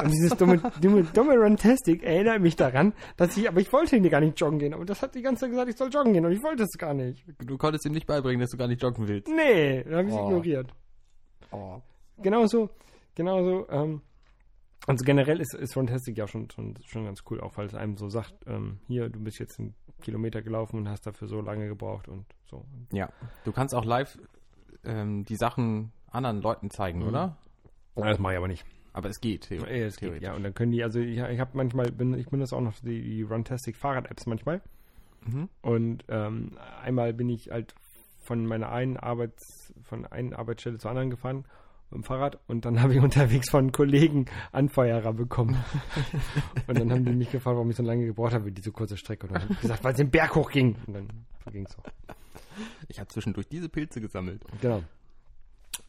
Speaker 1: Und dieses dumme, dumme, dumme Runtastic erinnert mich daran, dass ich, aber ich wollte gar nicht joggen gehen. Aber das hat die ganze Zeit gesagt, ich soll joggen gehen und ich wollte es gar nicht.
Speaker 2: Du konntest ihm nicht beibringen, dass du gar nicht joggen willst.
Speaker 1: Nee, dann habe ich es
Speaker 2: Oh.
Speaker 1: ignoriert.
Speaker 2: Oh.
Speaker 1: Genauso, genauso, ähm, also generell ist, ist Runtastic ja schon, schon, schon ganz cool, auch weil es einem so sagt, ähm, hier, du bist jetzt einen Kilometer gelaufen und hast dafür so lange gebraucht und so.
Speaker 2: Ja. Du kannst auch live ähm, die Sachen anderen Leuten zeigen,
Speaker 1: Mhm.
Speaker 2: oder?
Speaker 1: Das mache ich aber nicht.
Speaker 2: Aber es geht. theo-
Speaker 1: Ja, es geht,
Speaker 2: theoretisch.
Speaker 1: ja, und dann können die, also ich, ich habe manchmal, bin, ich benutze auch noch die, die Runtastic Fahrrad-Apps manchmal.
Speaker 2: Mhm.
Speaker 1: Und ähm, einmal bin ich halt von meiner einen Arbeits, von einer Arbeitsstelle zur anderen gefahren mit dem Fahrrad und dann habe ich unterwegs von Kollegen Anfeuerer bekommen. und dann haben die mich gefragt, warum ich so lange gebraucht habe, diese kurze Strecke. Und dann habe ich gesagt, weil es den Berg hoch ging. Und dann ging es auch.
Speaker 2: Ich habe zwischendurch diese Pilze gesammelt.
Speaker 1: Genau.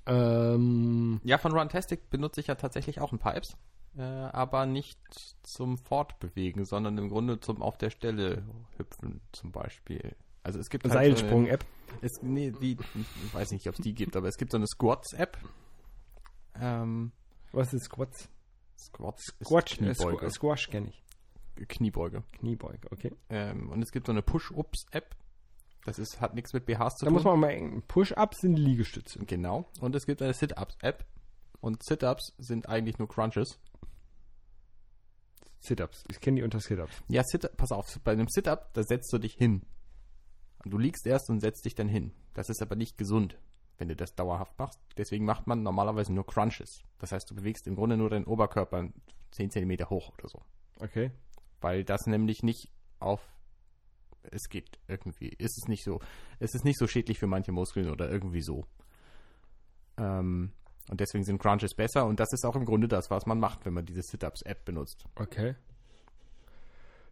Speaker 1: Ähm,
Speaker 2: Ja, von Runtastic benutze ich ja tatsächlich auch ein paar Apps. Äh, aber nicht zum Fortbewegen, sondern im Grunde zum auf der Stelle hüpfen zum Beispiel. Also es gibt halt so eine-
Speaker 1: Seilsprung-App.
Speaker 2: Es, nee, die, ich weiß nicht, ob es die gibt, aber es gibt so eine Squats-App. Ähm,
Speaker 1: Was ist Squats?
Speaker 2: Squats ist
Speaker 1: Squash, äh,
Speaker 2: Kniebeuge.
Speaker 1: Squ- Squash kenne ich.
Speaker 2: Kniebeuge.
Speaker 1: Kniebeuge, okay.
Speaker 2: Ähm, und es gibt so eine Push-Ups-App. Das ist, hat nichts mit BHs zu
Speaker 1: Da
Speaker 2: tun.
Speaker 1: muss man mal Push-Ups sind Liegestütze.
Speaker 2: Genau. Und es gibt eine Sit-Ups-App. Und Sit-Ups sind eigentlich nur Crunches.
Speaker 1: Sit-Ups. Ich kenne die unter Sit-Ups.
Speaker 2: Ja, Sit pass auf, bei einem Sit-Up, da setzt du dich hin. Du liegst erst und setzt dich dann hin. Das ist aber nicht gesund, wenn du das dauerhaft machst. Deswegen macht man normalerweise nur Crunches. Das heißt, du bewegst im Grunde nur deinen Oberkörper 10 cm hoch oder so.
Speaker 1: Okay.
Speaker 2: Weil das nämlich nicht auf es geht irgendwie. Ist es nicht so, es ist nicht so schädlich für manche Muskeln oder irgendwie so. Ähm, und deswegen sind Crunches besser und das ist auch im Grunde das, was man macht, wenn man diese Sit-Ups-App benutzt.
Speaker 1: Okay.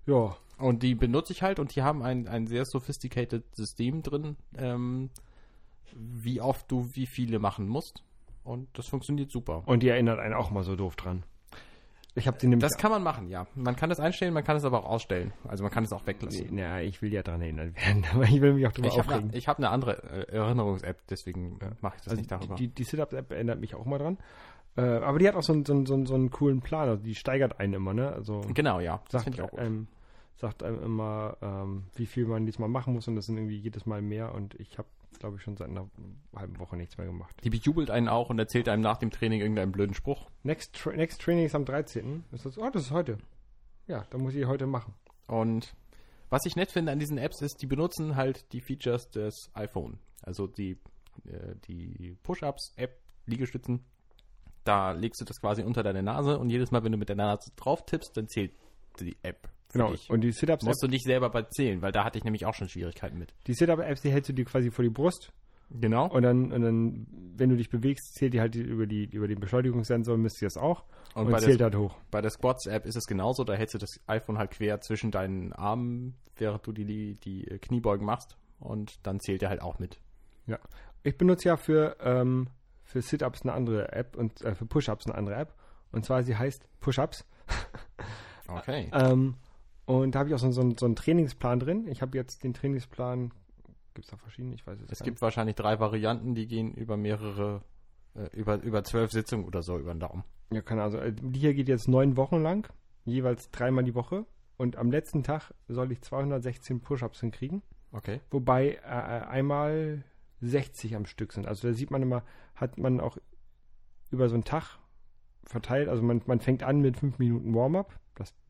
Speaker 1: Ja.
Speaker 2: Und die benutze ich halt und die haben ein, ein sehr sophisticated System drin, ähm, wie oft du wie viele machen musst. Und das funktioniert super.
Speaker 1: Und die erinnert einen auch mal so doof dran. Ich habe die nämlich.
Speaker 2: Das kann man machen, ja. Man kann das einstellen, man kann es aber auch ausstellen. Also man kann es auch weglassen.
Speaker 1: Nee, na, ich will ja dran erinnert werden, aber ich will mich auch drüber
Speaker 2: Ich habe
Speaker 1: aufregen.
Speaker 2: eine, hab eine andere äh, Erinnerungs-App, deswegen
Speaker 1: Ja.
Speaker 2: mache ich das
Speaker 1: also
Speaker 2: nicht darüber.
Speaker 1: Die, die Sit-Ups-App erinnert mich auch mal dran. Äh, aber die hat auch so einen, so, einen, so, einen, coolen Plan. Also die steigert einen immer, ne? Also
Speaker 2: genau, ja. Das
Speaker 1: sagt,
Speaker 2: finde ich auch gut.
Speaker 1: einem, sagt einem immer, ähm, wie viel man diesmal machen muss und das sind irgendwie jedes Mal mehr und ich habe, glaube ich, schon seit einer halben Woche nichts mehr gemacht.
Speaker 2: Die bejubelt einen auch und erzählt einem nach dem Training irgendeinen blöden Spruch.
Speaker 1: Next, Tra Next Training ist am 13. Ist das, oh, das ist heute. Ja, dann muss ich heute machen.
Speaker 2: Und was ich nett finde an diesen Apps ist, die benutzen halt die Features des iPhone. Also die, äh, die Push-Ups-App, Liegestützen. Da legst du das quasi unter deine Nase und jedes Mal, wenn du mit der Nase drauf tippst, dann zählt die App.
Speaker 1: Genau.
Speaker 2: dich.
Speaker 1: Und die Sit-Ups-App,
Speaker 2: Musst du nicht selber zählen, weil da hatte ich nämlich auch schon Schwierigkeiten mit.
Speaker 1: die Sit-Up-Apps, die hältst du dir quasi vor die Brust
Speaker 2: Genau.
Speaker 1: und dann, und dann, wenn du dich bewegst, zählt die halt über, die, über den Beschleunigungssensor, misst die das auch
Speaker 2: Und,
Speaker 1: und, zählt
Speaker 2: der,
Speaker 1: halt hoch.
Speaker 2: bei der Squats-App ist es genauso. Da hältst du das iPhone halt quer zwischen deinen Armen, während du die, die Kniebeugen machst. Und dann zählt er halt auch mit.
Speaker 1: Ich benutze ja für, ähm, für Sit-Ups eine andere App und äh, für Push-Ups eine andere App. Und zwar, sie heißt Push-Ups.
Speaker 2: Okay.
Speaker 1: Ähm, und da habe ich auch so, so, so einen Trainingsplan drin. Ich habe jetzt den Trainingsplan, gibt es da verschiedene? Ich weiß es,
Speaker 2: Es
Speaker 1: gar
Speaker 2: gibt wahrscheinlich drei Varianten, die gehen über mehrere, äh, über, über zwölf Sitzungen oder so über den Daumen.
Speaker 1: nicht. Ja, keine Ahnung. Also, die hier geht jetzt neun Wochen lang, jeweils dreimal die Woche. Und am letzten Tag soll ich 216 Push-Ups hinkriegen.
Speaker 2: Okay.
Speaker 1: Wobei äh, einmal 60 am Stück sind. Also da sieht man immer, hat man auch über so einen Tag verteilt. Also man, man fängt an mit fünf Minuten Warm-up.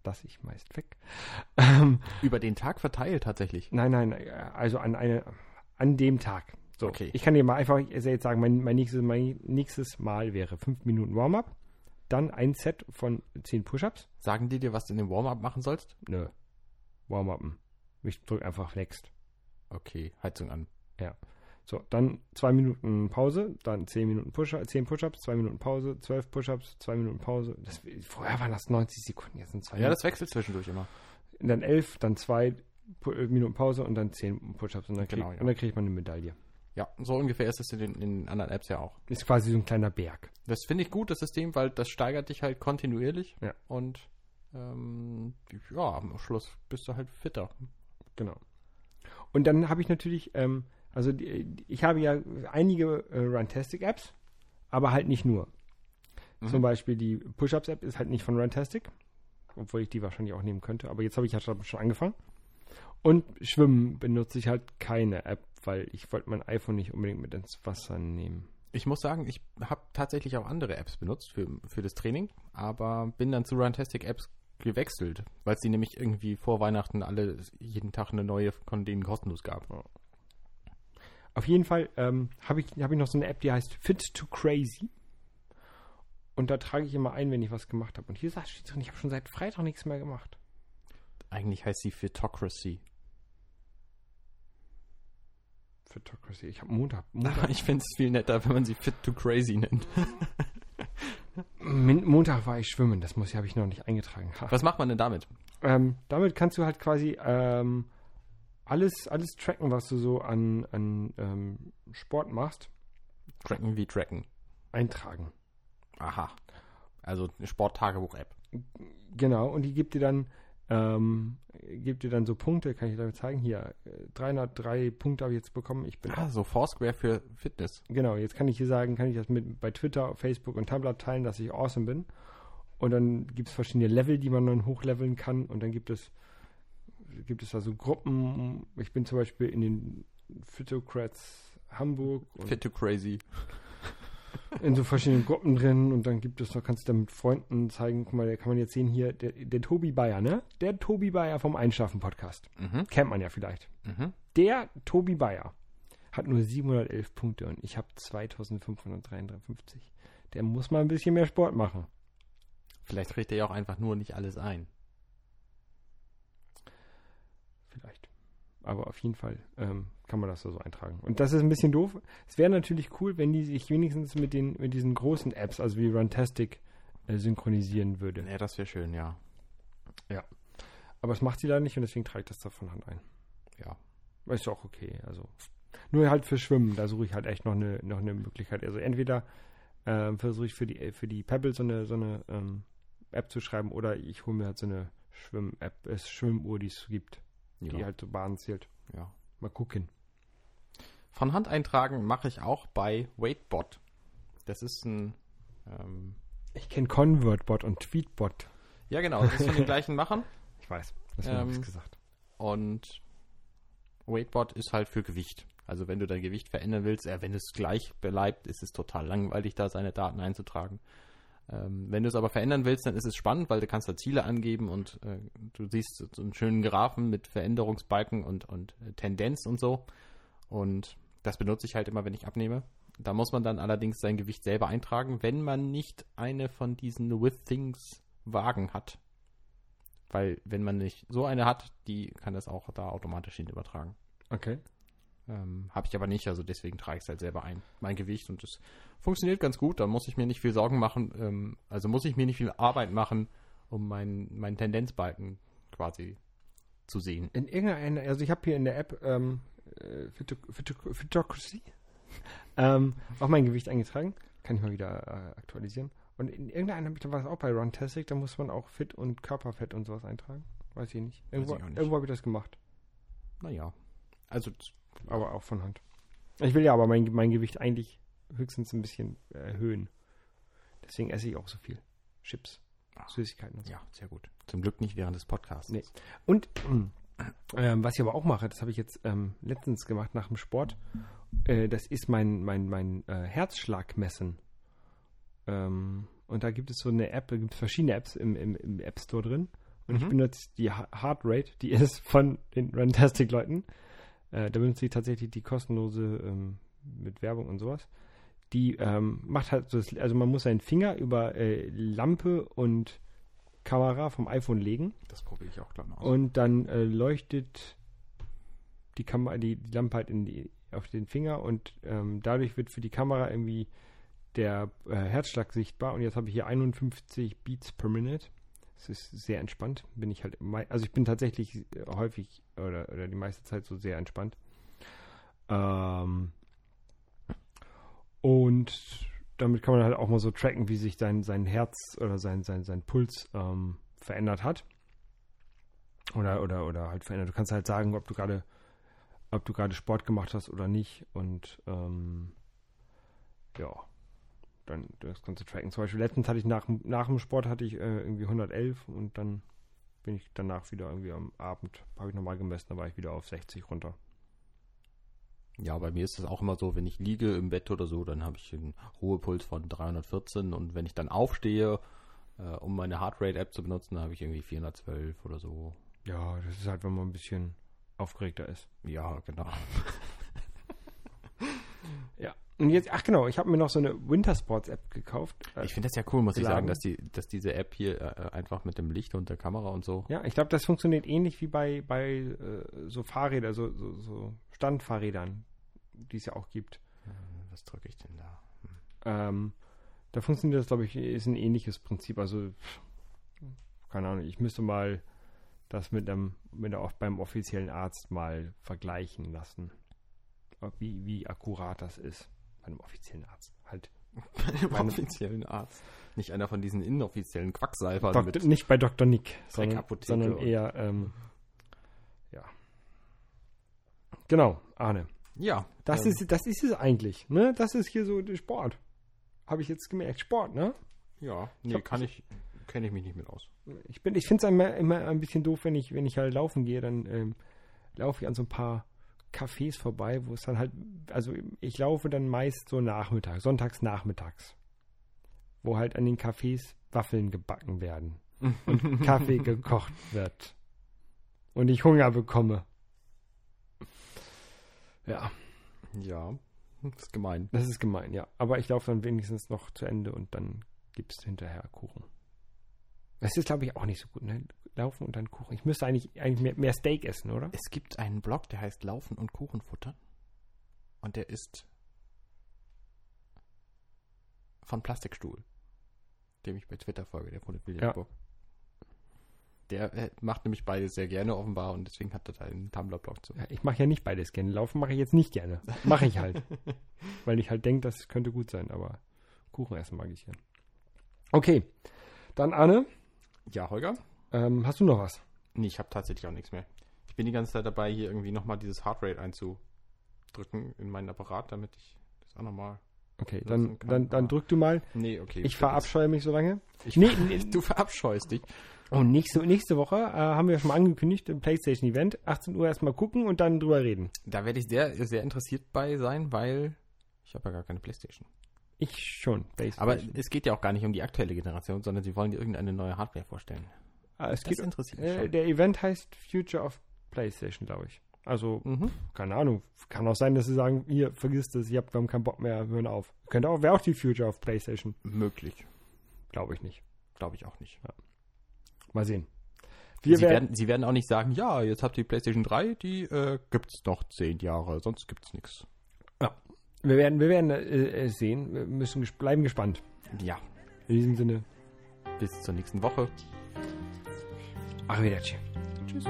Speaker 1: Das ich meist weg. Ähm,
Speaker 2: Über den Tag verteilt tatsächlich.
Speaker 1: nein, nein, äh, also an eine, an dem Tag. So,
Speaker 2: Okay.
Speaker 1: ich kann dir mal einfach jetzt sagen, mein, mein, nächstes, mein nächstes Mal wäre fünf Minuten Warm-up, dann ein Set von zehn Push-Ups.
Speaker 2: Sagen die dir, was du in dem Warm-up machen sollst?
Speaker 1: Nö, Warm-upen. Ich drücke einfach Next.
Speaker 2: Okay, Heizung an.
Speaker 1: So, dann zwei Minuten Pause, dann zehn Minuten Push zehn Push-Ups, zwei Minuten Pause, zwölf Push-Ups, zwei Minuten Pause. Das, vorher waren das 90 Sekunden, jetzt sind zwei
Speaker 2: Ja, das wechselt zwischendurch immer.
Speaker 1: Minuten. Dann elf, dann zwei äh, Minuten Pause und dann zehn Push-Ups und dann, krieg,
Speaker 2: Genau, ja.
Speaker 1: und dann kriegt man eine Medaille.
Speaker 2: Ja, so ungefähr ist es in den, in den anderen Apps ja auch.
Speaker 1: Ist quasi so ein kleiner Berg.
Speaker 2: Das finde ich gut, das System, weil das steigert dich halt kontinuierlich.
Speaker 1: Ja.
Speaker 2: Und ähm, ja, am Schluss bist du halt fitter.
Speaker 1: Genau. Und dann habe ich natürlich, ähm, also die, ich habe ja einige äh, Runtastic-Apps, aber halt nicht nur.
Speaker 2: Mhm.
Speaker 1: Zum Beispiel die Push-Ups-App ist halt nicht von Runtastic, obwohl ich die wahrscheinlich auch nehmen könnte. Aber jetzt habe ich ja schon schon angefangen. Und Schwimmen benutze ich halt keine App, weil ich wollte mein iPhone nicht unbedingt mit ins Wasser nehmen.
Speaker 2: Ich muss sagen, ich habe tatsächlich auch andere Apps benutzt für, für das Training, aber bin dann zu Runtastic Apps gewechselt, weil es die nämlich irgendwie vor Weihnachten alle jeden Tag eine neue von denen kostenlos gab.
Speaker 1: Auf jeden Fall ähm, habe ich, hab ich noch so eine App, die heißt Fit to Crazy. Und da trage ich immer ein, wenn ich was gemacht habe. Und hier sagt steht drin, ich habe schon seit Freitag nichts mehr gemacht.
Speaker 2: Eigentlich heißt sie Fitocracy.
Speaker 1: Fitocracy. Ich habe Montag. Montag,
Speaker 2: ich finde es viel netter, wenn man sie Fit to Crazy nennt.
Speaker 1: Montag war ich schwimmen. Das muss ich, habe ich noch nicht eingetragen. Ha.
Speaker 2: Was macht man denn damit?
Speaker 1: Ähm, damit kannst du halt quasi ähm, alles, alles tracken, was du so an, an ähm, Sport machst,
Speaker 2: Tracken wie Tracken.
Speaker 1: eintragen.
Speaker 2: Aha. Also eine Sporttagebuch-App.
Speaker 1: Genau, und die gibt dir dann, ähm, gibt dir dann so Punkte, kann ich dir zeigen. Hier, äh, 303 Punkte habe ich jetzt bekommen. Ich bin,
Speaker 2: Ah, so Foursquare für Fitness.
Speaker 1: genau, jetzt kann ich hier sagen, kann ich das mit bei Twitter, Facebook und Tumblr teilen, dass ich awesome bin. Und dann gibt es verschiedene Level, die man dann hochleveln kann. Und dann gibt es, gibt es da so Gruppen. Ich bin zum Beispiel in den Phytocrats Hamburg. Und
Speaker 2: Fit to Crazy.
Speaker 1: in so verschiedenen Gruppen drin und dann gibt es noch, kannst du dann mit Freunden zeigen, guck mal, da kann man jetzt sehen hier, der, der Tobi Bayer, ne? Der Tobi Bayer vom Einschlafen-Podcast.
Speaker 2: Mhm.
Speaker 1: Kennt man ja vielleicht.
Speaker 2: Mhm.
Speaker 1: Der Tobi Bayer hat nur 711 Punkte und ich habe 2553. Der muss mal ein bisschen mehr Sport machen.
Speaker 2: Vielleicht kriegt er ja auch einfach nur nicht alles ein.
Speaker 1: Vielleicht. Aber auf jeden Fall ähm, kann man das da so eintragen. Und das ist ein bisschen doof. Es wäre natürlich cool, wenn die sich wenigstens mit, den, mit diesen großen Apps, also wie Runtastic, äh, synchronisieren würde.
Speaker 2: Ja, das wäre schön, ja.
Speaker 1: Aber das macht sie da nicht und deswegen trage ich das da von Hand ein.
Speaker 2: Ja.
Speaker 1: Ist ja auch okay. Also nur halt für Schwimmen, da suche ich halt echt noch eine, noch eine Möglichkeit. Also entweder ähm, versuche ich für die für die Pebble so eine so eine ähm, App zu schreiben oder ich hole mir halt so eine Schwimm-App, äh, Schwimmuhr, die es gibt,
Speaker 2: ja.
Speaker 1: die halt so Bahnen zählt.
Speaker 2: ja.
Speaker 1: Mal gucken.
Speaker 2: Von Hand eintragen mache ich auch bei Weightbot. Das ist ein. Ähm,
Speaker 1: Ich kenne ConvertBot und TweetBot.
Speaker 2: ja, genau, das ist von den gleichen Machern.
Speaker 1: Ich weiß, deswegen habe ich
Speaker 2: Ähm,
Speaker 1: gesagt.
Speaker 2: Und Weightbot ist halt für Gewicht. Also wenn du dein Gewicht verändern willst, äh, wenn es gleich bleibt, ist es total langweilig, da seine Daten einzutragen. Ähm, wenn du es aber verändern willst, dann ist es spannend, weil du kannst da Ziele angeben und äh, du siehst so einen schönen Graphen mit Veränderungsbalken und, und äh, Tendenz und so. Und das benutze ich halt immer, wenn ich abnehme. Da muss man dann allerdings sein Gewicht selber eintragen, wenn man nicht eine von diesen With Things Wagen hat. Weil wenn man nicht so eine hat, die kann das auch da automatisch hin übertragen.
Speaker 1: Okay.
Speaker 2: Ähm, Habe ich aber nicht, also deswegen trage ich es halt selber ein, mein Gewicht und es funktioniert ganz gut. Da muss ich mir nicht viel Sorgen machen, ähm, also muss ich mir nicht viel Arbeit machen, um meinen meinen Tendenzbalken quasi zu sehen.
Speaker 1: In irgendeiner, also ich habe hier in der App ähm, äh, Phyto- Photocracy ähm, auch mein Gewicht eingetragen. Kann ich mal wieder äh, aktualisieren. Und in irgendeiner habe ich da war es auch bei Runtastic, da muss man auch Fit und Körperfett und sowas eintragen. Weiß ich nicht. Irgendwo, irgendwo habe ich das gemacht.
Speaker 2: Naja, also
Speaker 1: Aber auch von Hand. Ich will ja aber mein, mein Gewicht eigentlich höchstens ein bisschen erhöhen. Deswegen esse ich auch so viel. Chips,
Speaker 2: Ah.
Speaker 1: Süßigkeiten und so.
Speaker 2: ja, sehr gut. Zum Glück nicht während des Podcasts.
Speaker 1: Nee. Und ähm, was ich aber auch mache, das habe ich jetzt ähm, letztens gemacht nach dem Sport, äh, das ist mein, mein, mein äh, Herzschlag messen. Ähm, und da gibt es so eine App, da gibt es verschiedene Apps im, im, im App Store drin. Und ich
Speaker 2: Mhm.
Speaker 1: benutze die Ha- Heart Rate, die ist von den Runtastic-Leuten. Äh, da benutze ich tatsächlich die kostenlose ähm, mit Werbung und sowas. Die ähm, macht halt so, das, also man muss seinen Finger über äh, Lampe und Kamera vom iPhone legen
Speaker 2: Das probiere ich auch gleich mal aus.
Speaker 1: und dann äh, leuchtet die Kamera, die, die Lampe halt in die, auf den Finger und ähm, dadurch wird für die Kamera irgendwie der äh, Herzschlag sichtbar. Und jetzt habe ich hier 51 Beats per Minute. Das ist sehr entspannt. Bin ich halt, also ich bin tatsächlich äh, häufig oder, oder die meiste Zeit so sehr entspannt. Ähm, und damit kann man halt auch mal so tracken, wie sich dein, sein Herz oder sein, sein, sein Puls ähm, verändert hat. Oder, oder, oder halt verändert. Du kannst halt sagen, ob du gerade, ob du gerade Sport gemacht hast oder nicht. Und ähm, ja, dann das du tracken. Zum Beispiel letztens hatte ich nach, dem- nach dem Sport hatte ich äh, irgendwie 111 und dann bin ich danach wieder irgendwie am Abend, habe ich nochmal gemessen, da war ich wieder auf 60 runter.
Speaker 2: Ja, bei mir ist es auch immer so, wenn ich liege im Bett oder so, dann habe ich einen Ruhepuls von 314 und wenn ich dann aufstehe, äh, um meine Heartrate-App zu benutzen, dann habe ich irgendwie 412 oder so.
Speaker 1: Ja, das ist halt, wenn man ein bisschen aufgeregter ist.
Speaker 2: Ja, genau.
Speaker 1: Ja. Und jetzt, ach genau, ich habe mir noch so eine Wintersports-App gekauft. Äh,
Speaker 2: Ich finde das ja cool, muss ich
Speaker 1: Geladen.
Speaker 2: sagen, dass, die, dass diese App hier äh, einfach mit dem Licht und der Kamera und so.
Speaker 1: Ja, ich glaube, das funktioniert ähnlich wie bei, bei äh, so Fahrrädern, so, so, so Standfahrrädern, die es ja auch gibt.
Speaker 2: Äh, Was drücke ich denn da?
Speaker 1: Ähm, da funktioniert das, glaube ich, ist ein ähnliches Prinzip. Also, keine Ahnung, ich müsste mal das mit einem, mit der, beim offiziellen Arzt mal vergleichen lassen. Wie, wie akkurat das ist. Bei einem offiziellen Arzt. Halt.
Speaker 2: Beim
Speaker 1: Meine-
Speaker 2: offiziellen Arzt. Nicht einer von diesen inoffiziellen Quacksalbern
Speaker 1: Dok
Speaker 2: mit.
Speaker 1: nicht bei Dr. Nick, sondern, sondern eher, ähm, ja. Genau, Arne.
Speaker 2: Ja,
Speaker 1: Das,
Speaker 2: ähm,
Speaker 1: ist, das ist es eigentlich, ne? Das ist hier so der Sport. Habe ich jetzt gemerkt. Sport, ne?
Speaker 2: Ja, nee,
Speaker 1: hab-
Speaker 2: kann ich, kenne ich mich nicht mit aus.
Speaker 1: Ich, bin- ich finde es immer, immer ein bisschen doof, wenn ich, wenn ich halt laufen gehe, dann ähm, laufe ich an so ein paar Cafés vorbei, wo es dann halt, also ich laufe dann meist so nachmittags, sonntags nachmittags, wo halt an den Cafés Waffeln gebacken werden und Kaffee gekocht wird und ich Hunger bekomme. Ja,
Speaker 2: Ja, das ist gemein.
Speaker 1: das ist gemein, ja. Aber ich laufe dann wenigstens noch zu Ende und dann gibt es hinterher Kuchen. Das ist, glaube ich, auch nicht so gut, ne? Laufen und dann Kuchen. Ich müsste eigentlich, eigentlich mehr, mehr Steak essen, oder?
Speaker 2: Es gibt einen Blog, der heißt Laufen und Kuchenfutter. Und der ist von Plastikstuhl, dem ich bei Twitter folge, der von Williamsburg. Der äh, macht nämlich beides sehr gerne offenbar und deswegen hat er da einen Tumblr-Blog zu.
Speaker 1: Ja, ich mache ja nicht beides gerne. Laufen mache ich jetzt nicht gerne. Mache ich halt. weil ich halt denke, das könnte gut sein, aber Kuchen essen mag ich gerne. Okay. Dann Anne,
Speaker 2: Ja, Holger?
Speaker 1: Ähm, hast du noch was?
Speaker 2: Nee, ich habe tatsächlich auch nichts mehr. Ich bin die ganze Zeit dabei, hier irgendwie nochmal dieses Heartrate einzudrücken in meinen Apparat, damit ich das auch nochmal.
Speaker 1: Okay, dann,
Speaker 2: kann,
Speaker 1: dann, dann
Speaker 2: aber-
Speaker 1: drück du mal.
Speaker 2: Nee, okay.
Speaker 1: Ich verabscheue mich so lange.
Speaker 2: Ich,
Speaker 1: Nee, nee.
Speaker 2: Du verabscheust dich.
Speaker 1: Und nächste, nächste Woche äh, haben wir schon mal angekündigt, im PlayStation-Event. 18 Uhr erstmal gucken und dann drüber reden.
Speaker 2: Da werde ich sehr, sehr interessiert bei sein, weil ich habe ja gar keine Playstation.
Speaker 1: Ich schon.
Speaker 2: Aber
Speaker 1: PlayStation.
Speaker 2: es geht ja auch gar nicht um die aktuelle Generation, sondern sie wollen dir irgendeine neue Hardware vorstellen.
Speaker 1: Ah, es
Speaker 2: Das
Speaker 1: geht,
Speaker 2: interessiert mich
Speaker 1: äh, der Event heißt Future of PlayStation, glaube ich. Also,
Speaker 2: Mhm.
Speaker 1: keine Ahnung. Kann auch sein, dass sie sagen, hier, vergiss das, ihr habt, wir haben keinen Bock mehr, hören auf. Könnte auch, wäre auch die Future of PlayStation.
Speaker 2: Möglich.
Speaker 1: Glaube ich nicht.
Speaker 2: Glaube ich auch nicht.
Speaker 1: Mal sehen. Wir
Speaker 2: sie,
Speaker 1: werden,
Speaker 2: werden, sie werden auch nicht sagen, ja, jetzt habt ihr die PlayStation 3, die äh, gibt's noch zehn Jahre, sonst gibt's nichts.
Speaker 1: wir werden, wir werden äh, es sehen. Wir müssen bleiben gespannt.
Speaker 2: Ja,
Speaker 1: In diesem Sinne,
Speaker 2: bis zur nächsten Woche.
Speaker 1: Arrivederci.
Speaker 2: Tschüss.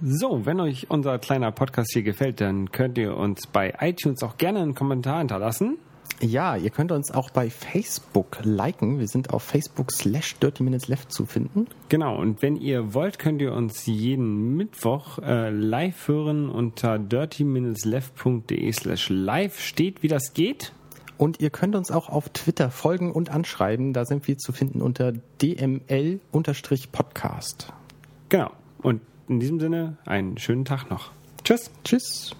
Speaker 1: So, wenn euch unser kleiner Podcast hier gefällt, dann könnt ihr uns bei iTunes auch gerne einen Kommentar hinterlassen.
Speaker 2: Ja, ihr könnt uns auch bei Facebook liken. Wir sind auf Facebook slash Dirty Minutes Left zu finden.
Speaker 1: Genau, und wenn ihr wollt, könnt ihr uns jeden Mittwoch äh, live hören unter dirty-left.de slash live. Steht, wie das geht.
Speaker 2: Und ihr könnt uns auch auf Twitter folgen und anschreiben. Da sind wir zu finden unter dml-podcast.
Speaker 1: Genau. Und in diesem Sinne, einen schönen Tag noch. Tschüss.
Speaker 2: Tschüss.